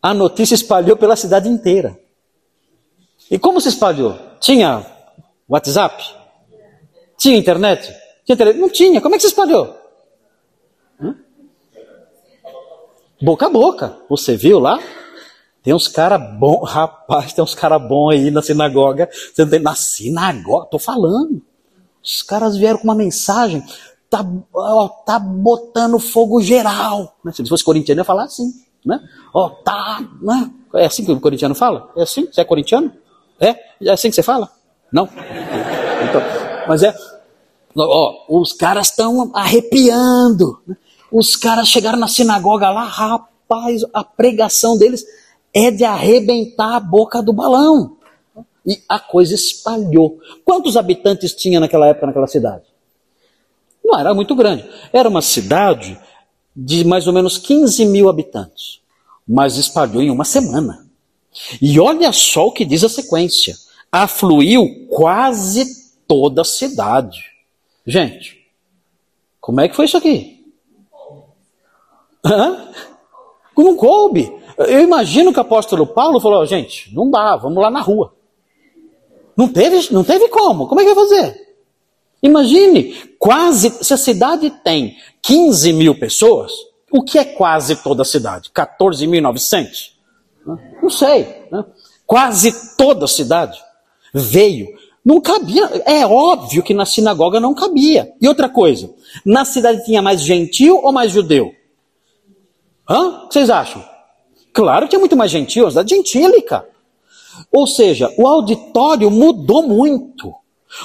a notícia espalhou pela cidade inteira. E como se espalhou? Tinha WhatsApp? Tinha internet? Tinha tele... Não tinha. Como é que se espalhou? Hã? Boca a boca. Você viu lá? Tem uns caras bons, rapaz, tem uns caras bons aí na sinagoga. Na sinagoga, tô falando. Os caras vieram com uma mensagem, tá, ó, tá botando fogo geral. Né? Se fosse corintiano, ia falar assim, né? Ó, tá, né? É assim que o corintiano fala? É assim? Você é corintiano? É? É assim que você fala? Não? Então, mas é, Ó, os caras estão arrepiando. Né? Os caras chegaram na sinagoga lá, rapaz, a pregação deles é de arrebentar a boca do balão. E a coisa espalhou. Quantos habitantes tinha naquela época naquela cidade? Não era muito grande. Era uma cidade de mais ou menos 15 mil habitantes. Mas espalhou em uma semana. E olha só o que diz a sequência. Afluiu quase toda a cidade. Gente, como é que foi isso aqui? Hã? Não coube. Eu imagino que o apóstolo Paulo falou, gente, não dá, vamos lá na rua. Não teve, não teve como. Como é que vai fazer? Imagine, quase, se a cidade tem 15 mil pessoas, o que é quase toda a cidade? 14.900? Não sei. Né? Quase toda a cidade veio não cabia. É óbvio que na sinagoga não cabia. E outra coisa, na cidade tinha mais gentil ou mais judeu? Hã? O que vocês acham? Claro que tinha muito mais gentil, a cidade gentílica. Ou seja, o auditório mudou muito.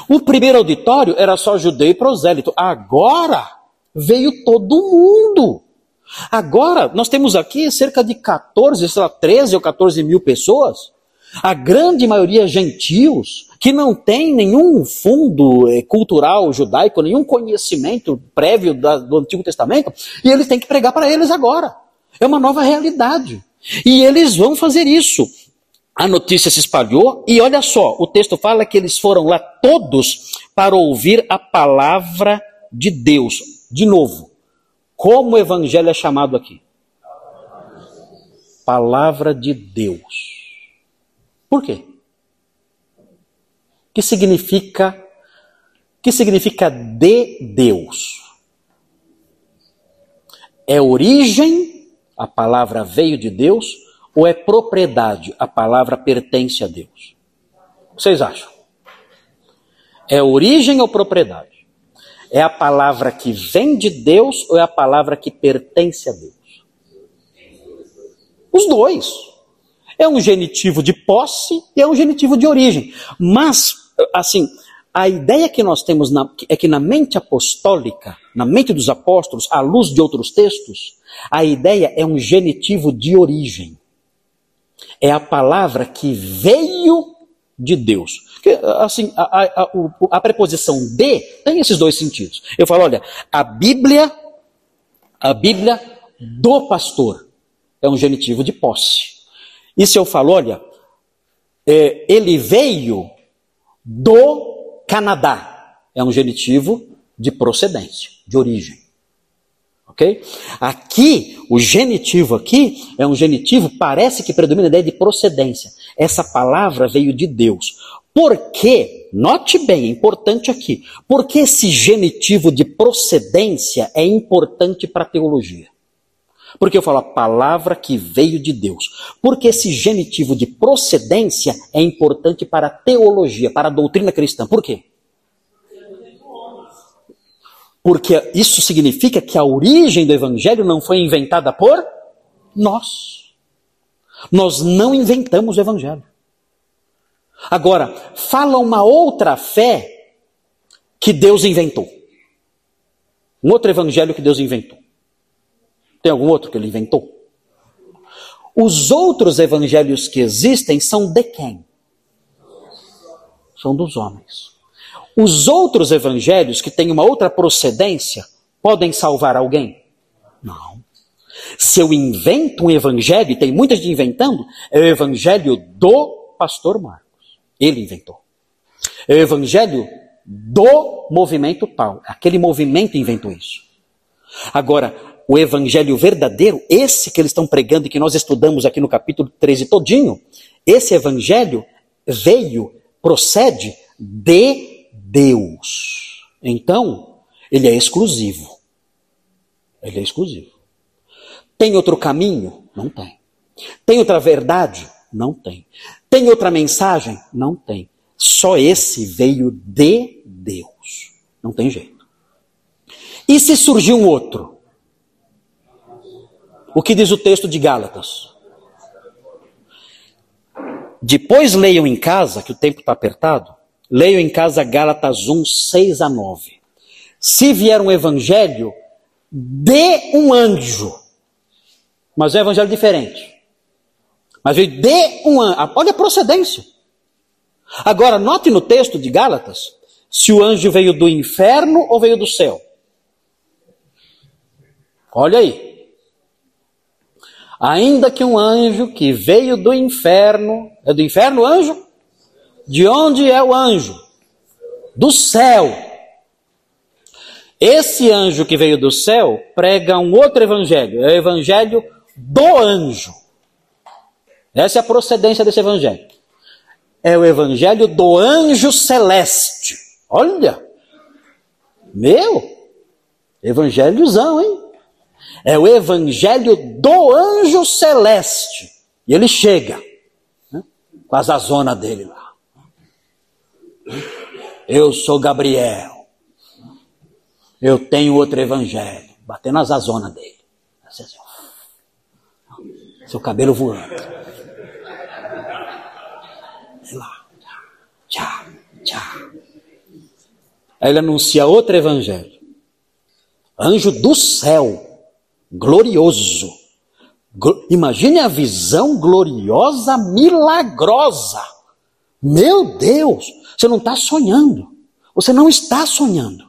O primeiro auditório era só judeu e prosélito. Agora veio todo mundo. Agora nós temos aqui cerca de 14, sei lá, 13 ou 14 mil pessoas. A grande maioria gentios que não tem nenhum fundo eh, cultural judaico, nenhum conhecimento prévio do Antigo Testamento, e eles têm que pregar para eles agora. É uma nova realidade. E eles vão fazer isso. A notícia se espalhou, e olha só, o texto fala que eles foram lá todos para ouvir a palavra de Deus. De novo, como o evangelho é chamado aqui? Palavra de Deus. Por quê? que significa que significa de Deus. É origem, a palavra veio de Deus, ou é propriedade, a palavra pertence a Deus? Vocês acham? É origem ou propriedade? É a palavra que vem de Deus ou é a palavra que pertence a Deus? Os dois. É um genitivo de posse e é um genitivo de origem. Mas, assim, a ideia que nós temos na, é que na mente apostólica, na mente dos apóstolos, à luz de outros textos, a ideia é um genitivo de origem. É a palavra que veio de Deus. Porque, assim, a, a, a, a, preposição de tem esses dois sentidos. Eu falo, olha, a Bíblia, a Bíblia do pastor é um genitivo de posse. E se eu falo, olha, é, ele veio do Canadá, é um genitivo de procedência, de origem. Ok? Aqui, o genitivo aqui é um genitivo, parece que predomina a ideia de procedência. Essa palavra veio de Deus. Porque, note bem, é importante aqui, porque esse genitivo de procedência é importante para a teologia. Porque eu falo a palavra que veio de Deus. Porque esse genitivo de procedência é importante para a teologia, para a doutrina cristã. Por quê? Porque isso significa que a origem do evangelho não foi inventada por nós. Nós não inventamos o evangelho. Agora, fala uma outra fé que Deus inventou. Um outro evangelho que Deus inventou. Tem algum outro que ele inventou? Os outros evangelhos que existem são de quem? São dos homens. Os outros evangelhos que têm uma outra procedência podem salvar alguém? Não. Se eu invento um evangelho, e tem muita gente inventando, é o evangelho do pastor Marcos. Ele inventou. É o evangelho do movimento tal. Aquele movimento inventou isso. Agora, o evangelho verdadeiro, esse que eles estão pregando e que nós estudamos aqui no capítulo 13 todinho, esse evangelho veio, procede de Deus. Então, ele é exclusivo. Ele é exclusivo. Tem outro caminho? Não tem. Tem outra verdade? Não tem. Tem outra mensagem? Não tem. Só esse veio de Deus. Não tem jeito. E se surgiu um outro? O que diz o texto de Gálatas? Depois leiam em casa, que o tempo está apertado, leiam em casa Gálatas 1, 6 a 9. Se vier um evangelho de um anjo, mas é um evangelho diferente. Mas veio de um anjo. Olha a procedência. Agora, note no texto de Gálatas se o anjo veio do inferno ou veio do céu. Olha aí. Ainda que um anjo que veio do inferno, é do inferno o anjo? De onde é o anjo? Do céu. Esse anjo que veio do céu prega um outro evangelho, é o evangelho do anjo. Essa é a procedência desse evangelho. É o evangelho do anjo celeste. Olha! Meu! Evangelhozão, hein? É o evangelho do anjo celeste. E ele chega né, com a zazona dele lá. Eu sou Gabriel. Eu tenho outro evangelho. Batendo a zazona dele. Assim, Seu cabelo voando. lá. Tchá, tchá. Aí ele anuncia outro evangelho. Anjo do céu, glorioso. Imagine a visão gloriosa, milagrosa. Meu Deus, você não está sonhando. Você não está sonhando.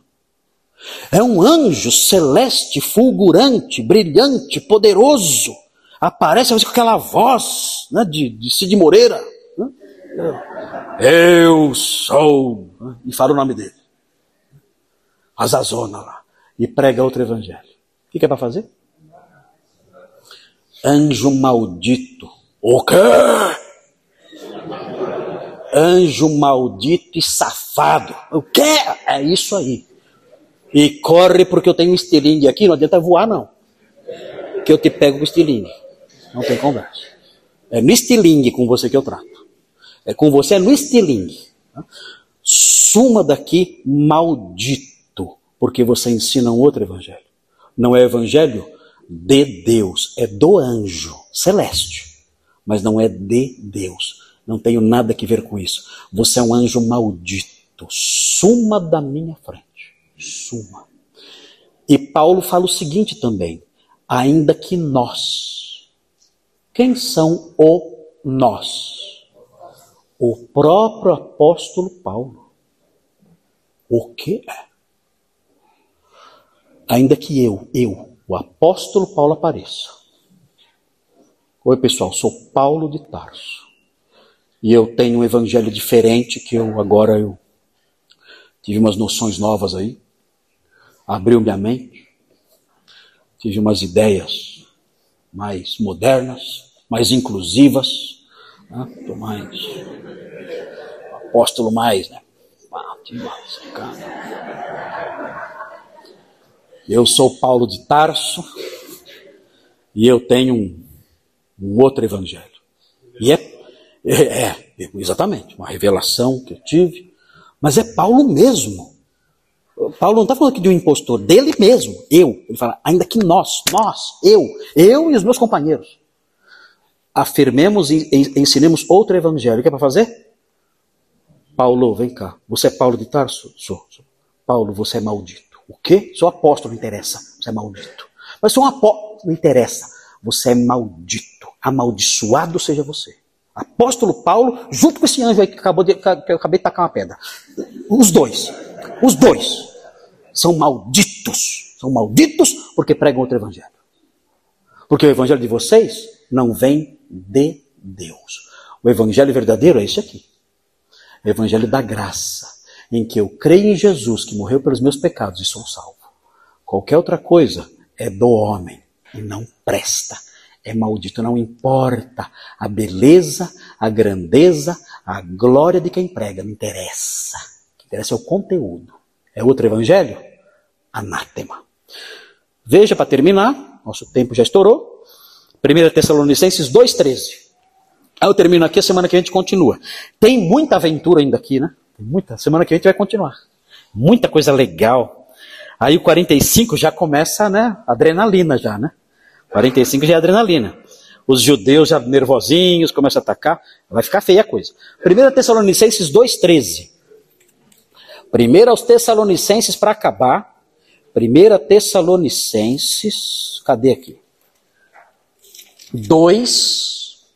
É um anjo celeste, fulgurante, brilhante, poderoso. Aparece com aquela voz né, de, de Cid Moreira. Eu sou. E fala o nome dele. Azazona lá. E prega outro evangelho. O que, que é para fazer? Anjo maldito. O quê? Anjo maldito e safado. O quê? É isso aí. E corre porque eu tenho um estilingue aqui, não adianta voar não. que eu te pego com estilingue. Não tem conversa. É no estilingue com você que eu trato. É com você, é no estilingue. Suma daqui maldito, porque você ensina um outro evangelho. Não é evangelho de Deus, é do anjo celeste, mas não é de Deus. Não tenho nada que ver com isso. Você é um anjo maldito. Suma da minha frente. Suma. E Paulo fala o seguinte também: ainda que nós. Quem são o nós? O próprio apóstolo Paulo. O que é? Ainda que eu, eu, o apóstolo Paulo apareça. Oi, pessoal, sou Paulo de Tarso. E eu tenho um evangelho diferente que eu agora eu tive umas noções novas aí. Abriu minha mente. Tive umas ideias mais modernas, mais inclusivas. Né? Tô mais apóstolo mais, né? Eu sou Paulo de Tarso e eu tenho um, um outro evangelho. E é é, é, exatamente, uma revelação que eu tive. Mas é Paulo mesmo. Paulo não está falando aqui de um impostor, dele mesmo, eu. Ele fala, ainda que nós, nós, eu, eu e os meus companheiros, afirmemos e ensinemos outro evangelho. O que é para fazer? Paulo, vem cá. Você é Paulo de Tarso? Sou. Paulo, você é maldito. O quê? Sou apóstolo, não interessa. Você é maldito. Mas sou um apóstolo, não interessa. Você é maldito. Amaldiçoado seja você apóstolo Paulo, junto com esse anjo aí que, acabou de, que eu acabei de tacar uma pedra. Os dois. Os dois. São malditos. São malditos porque pregam outro evangelho. Porque o evangelho de vocês não vem de Deus. O evangelho verdadeiro é esse aqui. O evangelho da graça, em que eu creio em Jesus que morreu pelos meus pecados e sou salvo. Qualquer outra coisa é do homem e não presta é maldito. Não importa a beleza, a grandeza, a glória de quem prega, não interessa. O que interessa é o conteúdo. É outro evangelho? Anátema. Veja para terminar, nosso tempo já estourou. 1 Tessalonicenses 2,13. Aí eu termino aqui, a semana que a gente continua. Tem muita aventura ainda aqui, né? Tem muita. Semana que a gente vai continuar. Muita coisa legal. Aí o 45 já começa, né? Adrenalina já, né? 45 já é adrenalina. Os judeus já nervosinhos, começam a atacar. Vai ficar feia a coisa. 1 Tessalonicenses 2,13. 1 aos Tessalonicenses para acabar. 1 Tessalonicenses, cadê aqui? 2,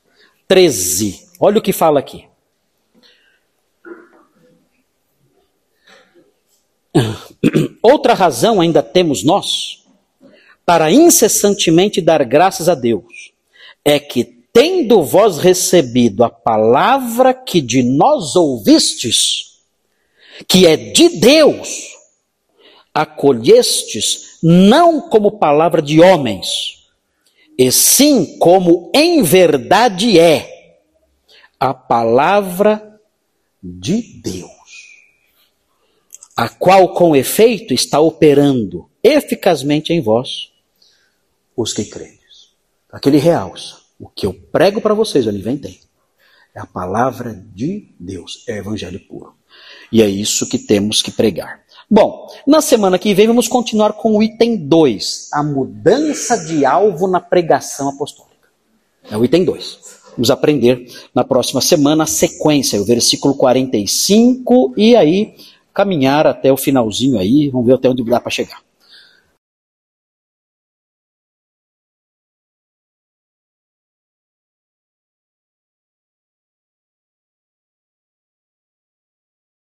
13. Olha o que fala aqui. Outra razão ainda temos nós para incessantemente dar graças a Deus é que, tendo vós recebido a palavra que de nós ouvistes, que é de Deus, acolhestes não como palavra de homens, e sim como em verdade é a palavra de Deus, a qual com efeito está operando eficazmente em vós os que credes. Aquele realça. O que eu prego para vocês, ali vem tem. É a palavra de Deus, é evangelho puro. E é isso que temos que pregar. Bom, na semana que vem vamos continuar com o item 2, a mudança de alvo na pregação apostólica. É o item 2. Vamos aprender na próxima semana a sequência, o versículo 45 e aí caminhar até o finalzinho aí, vamos ver até onde dá para chegar.